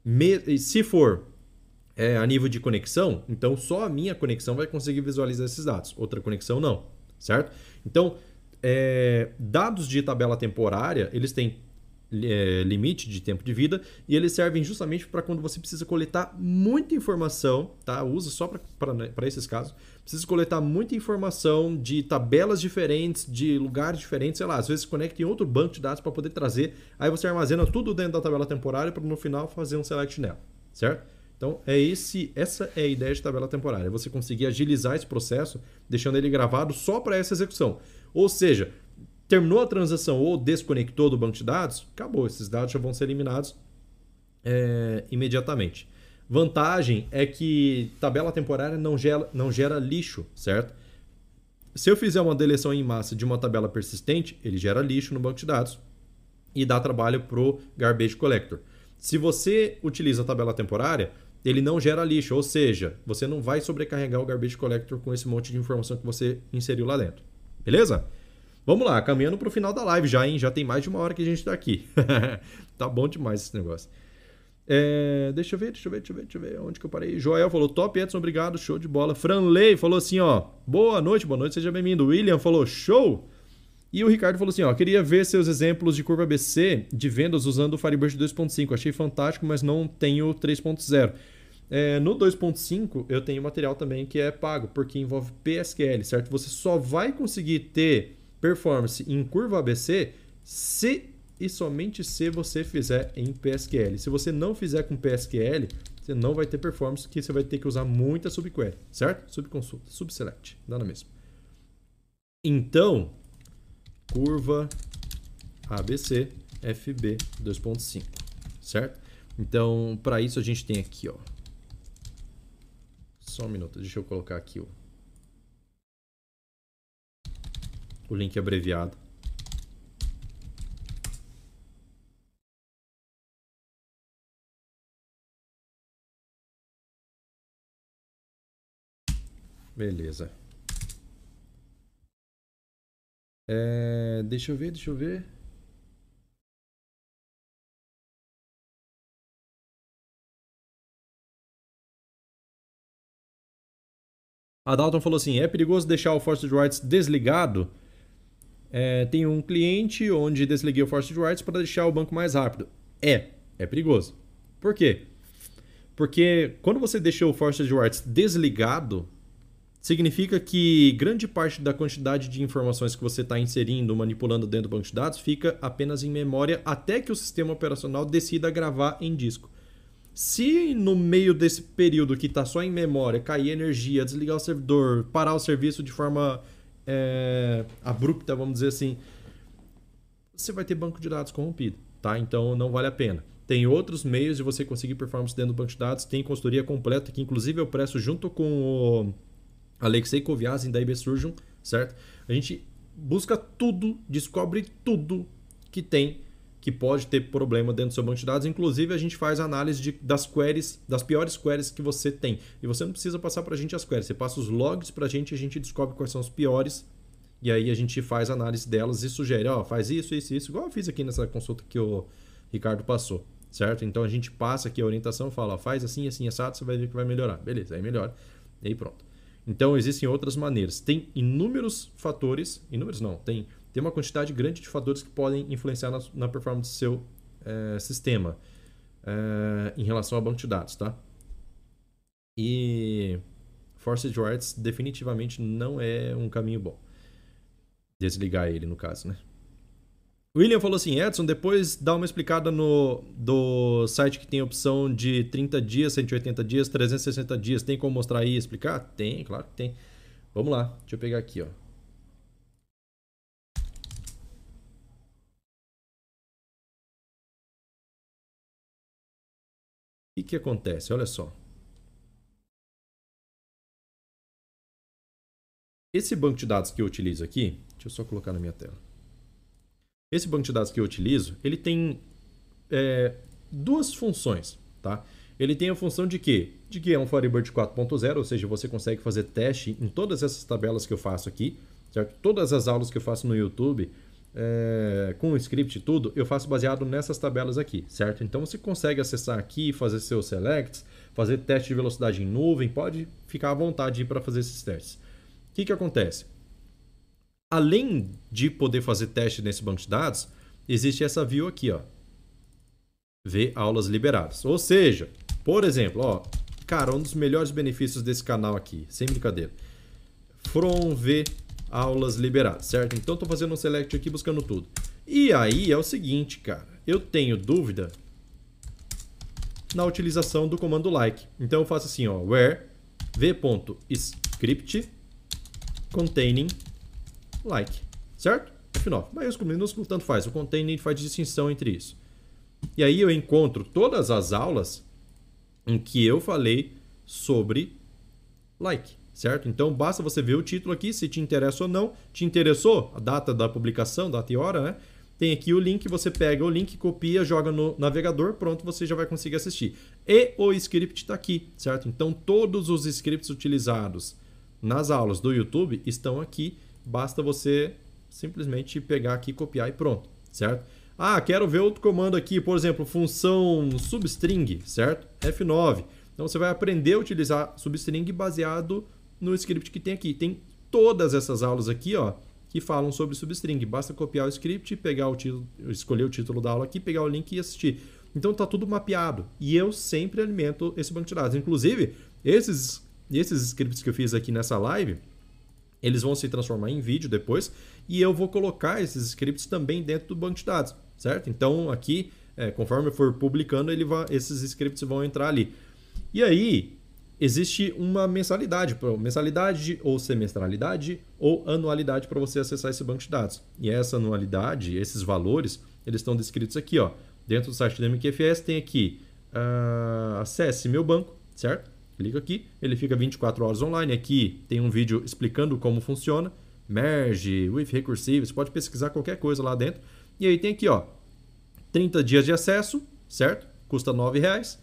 Me se for é, a nível de conexão, então só a minha conexão vai conseguir visualizar esses dados, outra conexão não, certo? Então, é, dados de tabela temporária, eles têm é, limite de tempo de vida e eles servem justamente para quando você precisa coletar muita informação, tá? Usa só para né, esses casos. Precisa coletar muita informação de tabelas diferentes, de lugares diferentes, sei lá, às vezes conecta em outro banco de dados para poder trazer. Aí você armazena tudo dentro da tabela temporária para no final fazer um select nela, certo? Então, é esse, essa é a ideia de tabela temporária. Você conseguir agilizar esse processo, deixando ele gravado só para essa execução. Ou seja, terminou a transação ou desconectou do banco de dados, acabou, esses dados já vão ser eliminados é, imediatamente. Vantagem é que tabela temporária não gera, não gera lixo, certo? Se eu fizer uma deleção em massa de uma tabela persistente, ele gera lixo no banco de dados e dá trabalho para o garbage collector. Se você utiliza a tabela temporária, ele não gera lixo, ou seja, você não vai sobrecarregar o garbage collector com esse monte de informação que você inseriu lá dentro. Beleza? Vamos lá, caminhando para o final da live já, hein? Já tem mais de uma hora que a gente está aqui. tá bom demais esse negócio. É, deixa eu ver, deixa eu ver, deixa eu ver, deixa eu ver. Onde que eu parei? Joel falou, top, Edson, obrigado, show de bola. Franley falou assim, ó, boa noite, boa noite, seja bem-vindo. William falou, show. E o Ricardo falou assim, ó, queria ver seus exemplos de curva ABC de vendas usando o Firebird 2.5. Achei fantástico, mas não tenho 3.0. É, no 2.5 eu tenho material também que é pago, porque envolve PSQL, certo? Você só vai conseguir ter performance em curva ABC se e somente se você fizer em PSQL. Se você não fizer com PSQL, você não vai ter performance, que você vai ter que usar muita subquery, certo? Subconsulta, subselect, dá na mesma. Então, curva ABC FB 2.5, certo? Então, para isso a gente tem aqui, ó. Só um minuto, deixa eu colocar aqui o o link abreviado. Beleza. É, deixa eu ver, deixa eu ver. A Dalton falou assim: é perigoso deixar o Forced Rights desligado? É, tem um cliente onde desliguei o Forced Rights para deixar o banco mais rápido. É, é perigoso. Por quê? Porque quando você deixou o Forced Rights desligado, significa que grande parte da quantidade de informações que você está inserindo, manipulando dentro do banco de dados, fica apenas em memória até que o sistema operacional decida gravar em disco. Se no meio desse período que está só em memória cair energia, desligar o servidor, parar o serviço de forma é, abrupta, vamos dizer assim, você vai ter banco de dados corrompido, tá? Então não vale a pena. Tem outros meios de você conseguir performance dentro do banco de dados, tem consultoria completa que inclusive eu presto junto com o Alexei Koviazin da IB Surgeon, certo? A gente busca tudo, descobre tudo que tem que pode ter problema dentro do seu banco de dados. Inclusive, a gente faz análise de, das queries, das piores queries que você tem. E você não precisa passar para a gente as queries. Você passa os logs para a gente e a gente descobre quais são os piores. E aí a gente faz análise delas e sugere, ó, oh, faz isso, isso, isso. Igual eu fiz aqui nessa consulta que o Ricardo passou, certo? Então a gente passa aqui a orientação, fala, faz assim, assim, assado, você vai ver que vai melhorar. Beleza, aí melhora. E aí pronto. Então existem outras maneiras. Tem inúmeros fatores, inúmeros não, tem tem uma quantidade grande de fatores que podem influenciar na, na performance do seu é, sistema é, em relação ao banco de dados, tá? E Forced Writes definitivamente não é um caminho bom. Desligar ele, no caso, né? William falou assim, Edson, depois dá uma explicada no do site que tem opção de 30 dias, 180 dias, 360 dias. Tem como mostrar aí e explicar? Tem, claro que tem. Vamos lá, deixa eu pegar aqui, ó. Que, que acontece? Olha só. Esse banco de dados que eu utilizo aqui, deixa eu só colocar na minha tela. Esse banco de dados que eu utilizo, ele tem é, duas funções, tá? Ele tem a função de quê? De que é um Firebird 4.0, ou seja, você consegue fazer teste em todas essas tabelas que eu faço aqui, certo? Todas as aulas que eu faço no YouTube, é, com o script e tudo, eu faço baseado nessas tabelas aqui, certo? Então você consegue acessar aqui, fazer seus selects, fazer teste de velocidade em nuvem, pode ficar à vontade para fazer esses testes. O que, que acontece? Além de poder fazer teste nesse banco de dados, existe essa view aqui, ó. Ver aulas liberadas. Ou seja, por exemplo, ó, cara, um dos melhores benefícios desse canal aqui, sem brincadeira. From ver aulas liberadas, certo? Então estou fazendo um select aqui buscando tudo. E aí é o seguinte, cara, eu tenho dúvida na utilização do comando like. Então eu faço assim, ó, where v.script containing like, certo? F9, maiúsculo, minúsculo, tanto faz. O containing faz distinção entre isso. E aí eu encontro todas as aulas em que eu falei sobre like, certo? Então basta você ver o título aqui, se te interessa ou não. Te interessou? A data da publicação, data e hora, né? Tem aqui o link, você pega o link, copia, joga no navegador, pronto, você já vai conseguir assistir. E o script está aqui, certo? Então todos os scripts utilizados nas aulas do YouTube estão aqui, basta você simplesmente pegar aqui, copiar e pronto, certo? Ah, quero ver outro comando aqui, por exemplo, função substring, certo? F9. Então você vai aprender a utilizar substring baseado no script que tem aqui. Tem todas essas aulas aqui, ó, que falam sobre substring. Basta copiar o script, pegar o título, escolher o título da aula aqui, pegar o link e assistir. Então tá tudo mapeado. E eu sempre alimento esse banco de dados. Inclusive, esses, esses scripts que eu fiz aqui nessa live, eles vão se transformar em vídeo depois e eu vou colocar esses scripts também dentro do banco de dados, certo? Então aqui, é, conforme eu for publicando, ele vai, esses scripts vão entrar ali. E aí, existe uma mensalidade, mensalidade ou semestralidade ou anualidade para você acessar esse banco de dados. E essa anualidade, esses valores, eles estão descritos aqui, ó. Dentro do site do MQFS tem aqui, uh, acesse meu banco, certo? Clica aqui, ele fica 24 horas online. Aqui tem um vídeo explicando como funciona. Merge, with recursive, você pode pesquisar qualquer coisa lá dentro. E aí tem aqui, ó, 30 dias de acesso, certo? Custa R$ reais.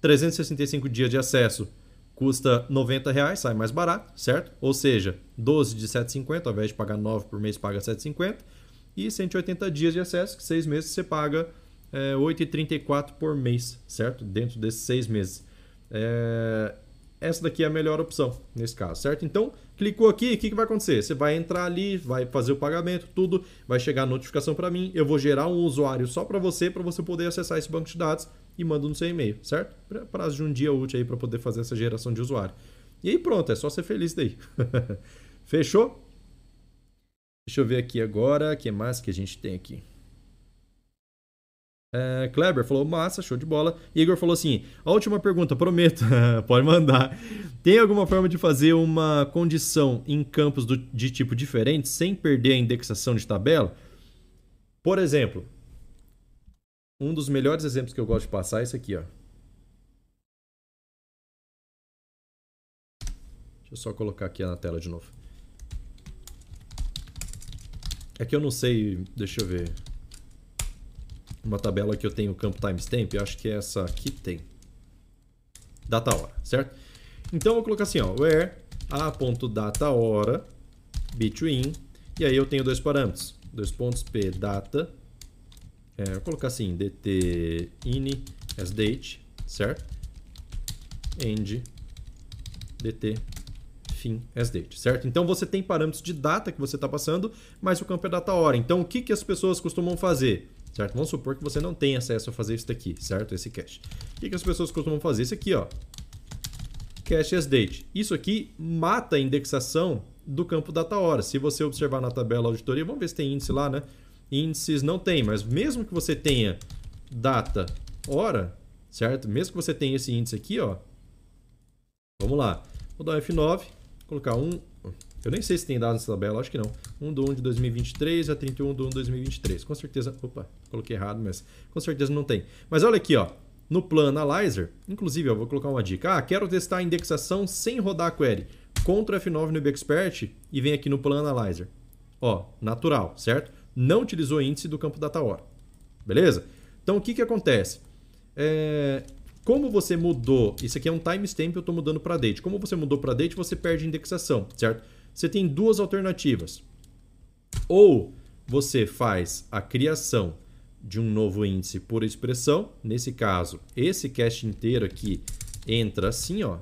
365 dias de acesso custa 90 reais, sai mais barato, certo? Ou seja, 12 de 7,50, ao invés de pagar 9 por mês, paga 7,50. E 180 dias de acesso, que 6 meses você paga é, 8,34 por mês, certo? Dentro desses 6 meses. É, essa daqui é a melhor opção nesse caso, certo? Então, clicou aqui, o que, que vai acontecer? Você vai entrar ali, vai fazer o pagamento, tudo, vai chegar a notificação para mim, eu vou gerar um usuário só para você, para você poder acessar esse banco de dados e manda no seu e-mail, certo? Prazo de um dia útil aí para poder fazer essa geração de usuário. E aí pronto, é só ser feliz daí. Fechou? Deixa eu ver aqui agora, o que mais que a gente tem aqui? É, Kleber falou, massa, show de bola. Igor falou assim, a última pergunta, prometo, pode mandar. Tem alguma forma de fazer uma condição em campos do, de tipo diferente sem perder a indexação de tabela? Por exemplo, um dos melhores exemplos que eu gosto de passar é esse aqui, ó. Deixa eu só colocar aqui na tela de novo. É que eu não sei, deixa eu ver. Uma tabela que eu tenho o campo timestamp, eu acho que é essa aqui tem. Data hora, certo? Então eu vou colocar assim, ó, where a.data hora between e aí eu tenho dois parâmetros, dois pontos p data é, vou colocar assim, dt in as date, certo? End dt fim as date, certo? Então você tem parâmetros de data que você está passando, mas o campo é data hora. Então o que, que as pessoas costumam fazer? Certo? Vamos supor que você não tem acesso a fazer isso daqui, certo? Esse cache. O que, que as pessoas costumam fazer? Isso aqui, ó. Cache as date. Isso aqui mata a indexação do campo data hora. Se você observar na tabela auditoria, vamos ver se tem índice lá, né? Índices não tem, mas mesmo que você tenha data, hora, certo? Mesmo que você tenha esse índice aqui, ó. Vamos lá. Vou dar um F9, colocar um... Eu nem sei se tem dados nessa tabela, acho que não. 1 do 1 de 2023 a 31 do 1 de 2023. Com certeza... Opa, coloquei errado, mas com certeza não tem. Mas olha aqui, ó. No Plan Analyzer, inclusive, eu vou colocar uma dica. Ah, quero testar a indexação sem rodar a query. Ctrl F9 no IBExpert e vem aqui no Plan Analyzer. Ó, natural, certo? Não utilizou índice do campo data hora. Beleza? Então, o que, que acontece? É... Como você mudou, isso aqui é um timestamp, eu estou mudando para date. Como você mudou para date, você perde indexação, certo? Você tem duas alternativas. Ou você faz a criação de um novo índice por expressão. Nesse caso, esse cast inteiro aqui entra assim, ó.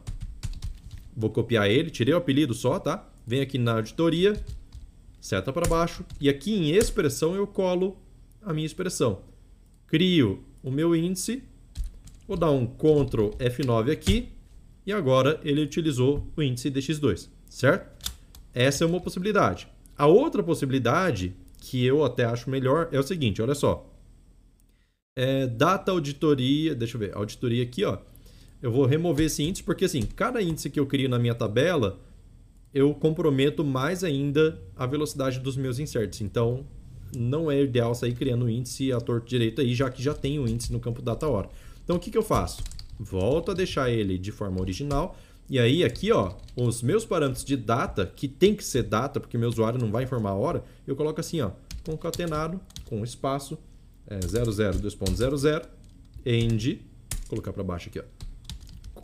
Vou copiar ele, tirei o apelido só, tá? Vem aqui na auditoria, seta para baixo e aqui em expressão eu colo a minha expressão. Crio o meu índice, vou dar um Ctrl F9 aqui e agora ele utilizou o índice DX2, certo? Essa é uma possibilidade. A outra possibilidade, que eu até acho melhor, é o seguinte, olha só. É, data auditoria, deixa eu ver, auditoria aqui, ó. Eu vou remover esse índice porque assim, cada índice que eu crio na minha tabela, eu comprometo mais ainda a velocidade dos meus inserts. Então, não é ideal sair criando índice à torto direito aí, já que já tem o índice no campo data hora. Então, o que, que eu faço? Volto a deixar ele de forma original. E aí, aqui, ó, os meus parâmetros de data, que tem que ser data, porque meu usuário não vai informar a hora, eu coloco assim, ó, concatenado, com espaço, é, 00, end, vou colocar para baixo aqui, ó,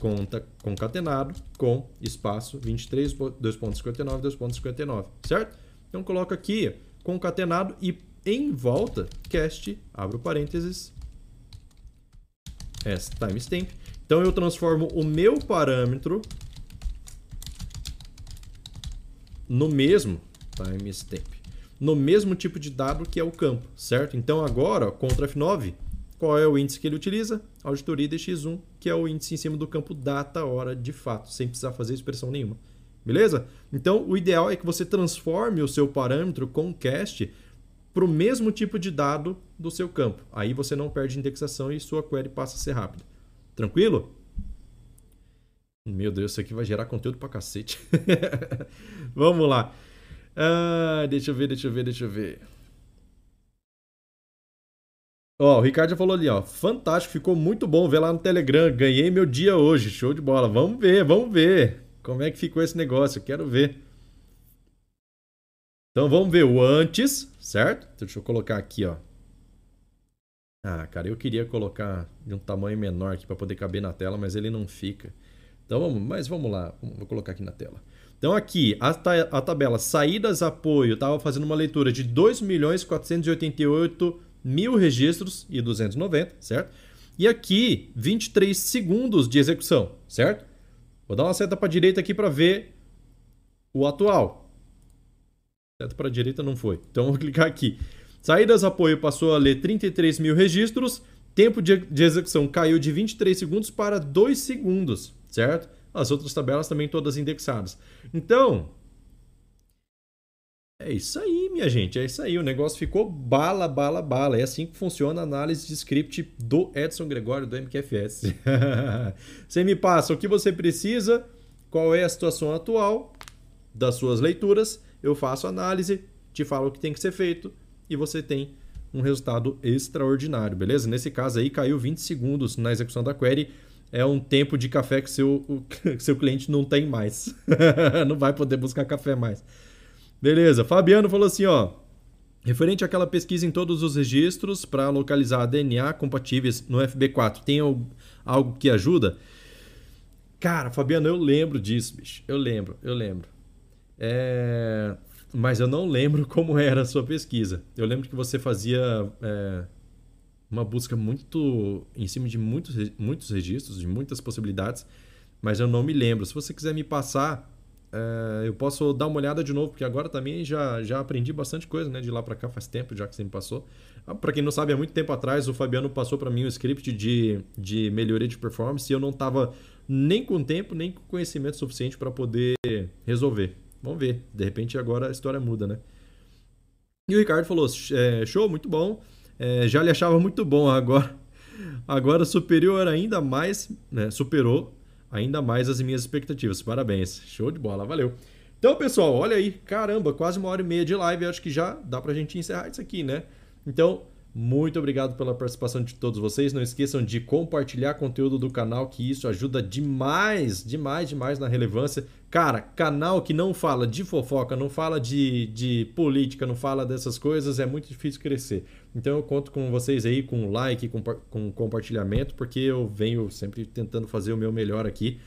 conta concatenado com espaço 23, 2.59, 2.59, certo? Então coloca aqui concatenado e em volta cast, abro parênteses, s timestamp. Então eu transformo o meu parâmetro no mesmo timestamp, no mesmo tipo de dado que é o campo, certo? Então agora, Ctrl F9, qual é o índice que ele utiliza? Auditoria DX1, que é o índice em cima do campo data, hora, de fato, sem precisar fazer expressão nenhuma. Beleza? Então, o ideal é que você transforme o seu parâmetro com cast para o mesmo tipo de dado do seu campo. Aí você não perde indexação e sua query passa a ser rápida. Tranquilo? Meu Deus, isso aqui vai gerar conteúdo para cacete. Vamos lá. Ah, deixa eu ver, deixa eu ver, deixa eu ver. Ó, o Ricardo já falou ali, ó. Fantástico, ficou muito bom ver lá no Telegram. Ganhei meu dia hoje. Show de bola. Vamos ver, vamos ver. Como é que ficou esse negócio? Quero ver. Então vamos ver o antes, certo? Deixa eu colocar aqui, ó. Ah, cara, eu queria colocar de um tamanho menor aqui para poder caber na tela, mas ele não fica. Então vamos, mas vamos lá, vou colocar aqui na tela. Então aqui, a, a tabela saídas apoio, estava fazendo uma leitura de 2.488 mil registros e 290, certo? E aqui, 23 segundos de execução, certo? Vou dar uma seta para a direita aqui para ver o atual. Seta para a direita não foi. Então vou clicar aqui. Saídas apoio passou a ler 33 mil registros. Tempo de, de execução caiu de 23 segundos para 2 segundos, certo? As outras tabelas também todas indexadas. Então, é isso aí, minha gente. É isso aí. O negócio ficou bala, bala, bala. É assim que funciona a análise de script do Edson Gregório do MQFS. você me passa o que você precisa, qual é a situação atual das suas leituras. Eu faço análise, te falo o que tem que ser feito e você tem um resultado extraordinário, beleza? Nesse caso aí, caiu 20 segundos na execução da query. É um tempo de café que seu, que seu cliente não tem mais. não vai poder buscar café mais. Beleza, Fabiano falou assim, ó. Referente àquela pesquisa em todos os registros para localizar DNA compatíveis no FB4, tem algo que ajuda? Cara, Fabiano, eu lembro disso, bicho. Eu lembro, eu lembro. É... Mas eu não lembro como era a sua pesquisa. Eu lembro que você fazia é... uma busca muito em cima de muitos, muitos registros, de muitas possibilidades, mas eu não me lembro. Se você quiser me passar é, eu posso dar uma olhada de novo, porque agora também já, já aprendi bastante coisa, né? De lá para cá faz tempo, já que você me passou. Ah, para quem não sabe, há muito tempo atrás o Fabiano passou para mim um script de, de melhoria de performance e eu não estava nem com tempo, nem com conhecimento suficiente para poder resolver. Vamos ver, de repente agora a história muda, né? E o Ricardo falou: é, show, muito bom. É, já lhe achava muito bom, agora, agora superior ainda mais, né? Superou ainda mais as minhas expectativas. Parabéns. Show de bola, valeu. Então, pessoal, olha aí, caramba, quase uma hora e meia de live. Acho que já dá pra gente encerrar isso aqui, né? Então, Muito obrigado pela participação de todos vocês. Não esqueçam de compartilhar conteúdo do canal, que isso ajuda demais, demais, demais na relevância. Cara, canal que não fala de fofoca, não fala de, de política, não fala dessas coisas, é muito difícil crescer. Então eu conto com vocês aí, com like, com, com compartilhamento, porque eu venho sempre tentando fazer o meu melhor aqui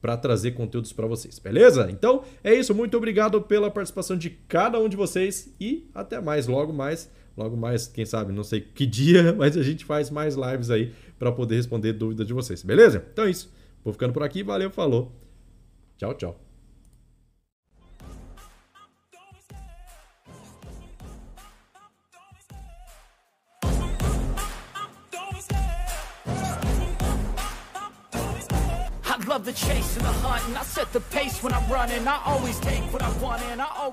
para trazer conteúdos para vocês, beleza? Então é isso, muito obrigado pela participação de cada um de vocês e até mais, logo mais, logo mais, quem sabe, não sei que dia, mas a gente faz mais lives aí para poder responder dúvidas de vocês, beleza? Então é isso, vou ficando por aqui, valeu, falou, tchau, tchau. love the chase and the hunt, and I set the pace when I'm running. I always take what I want, and I always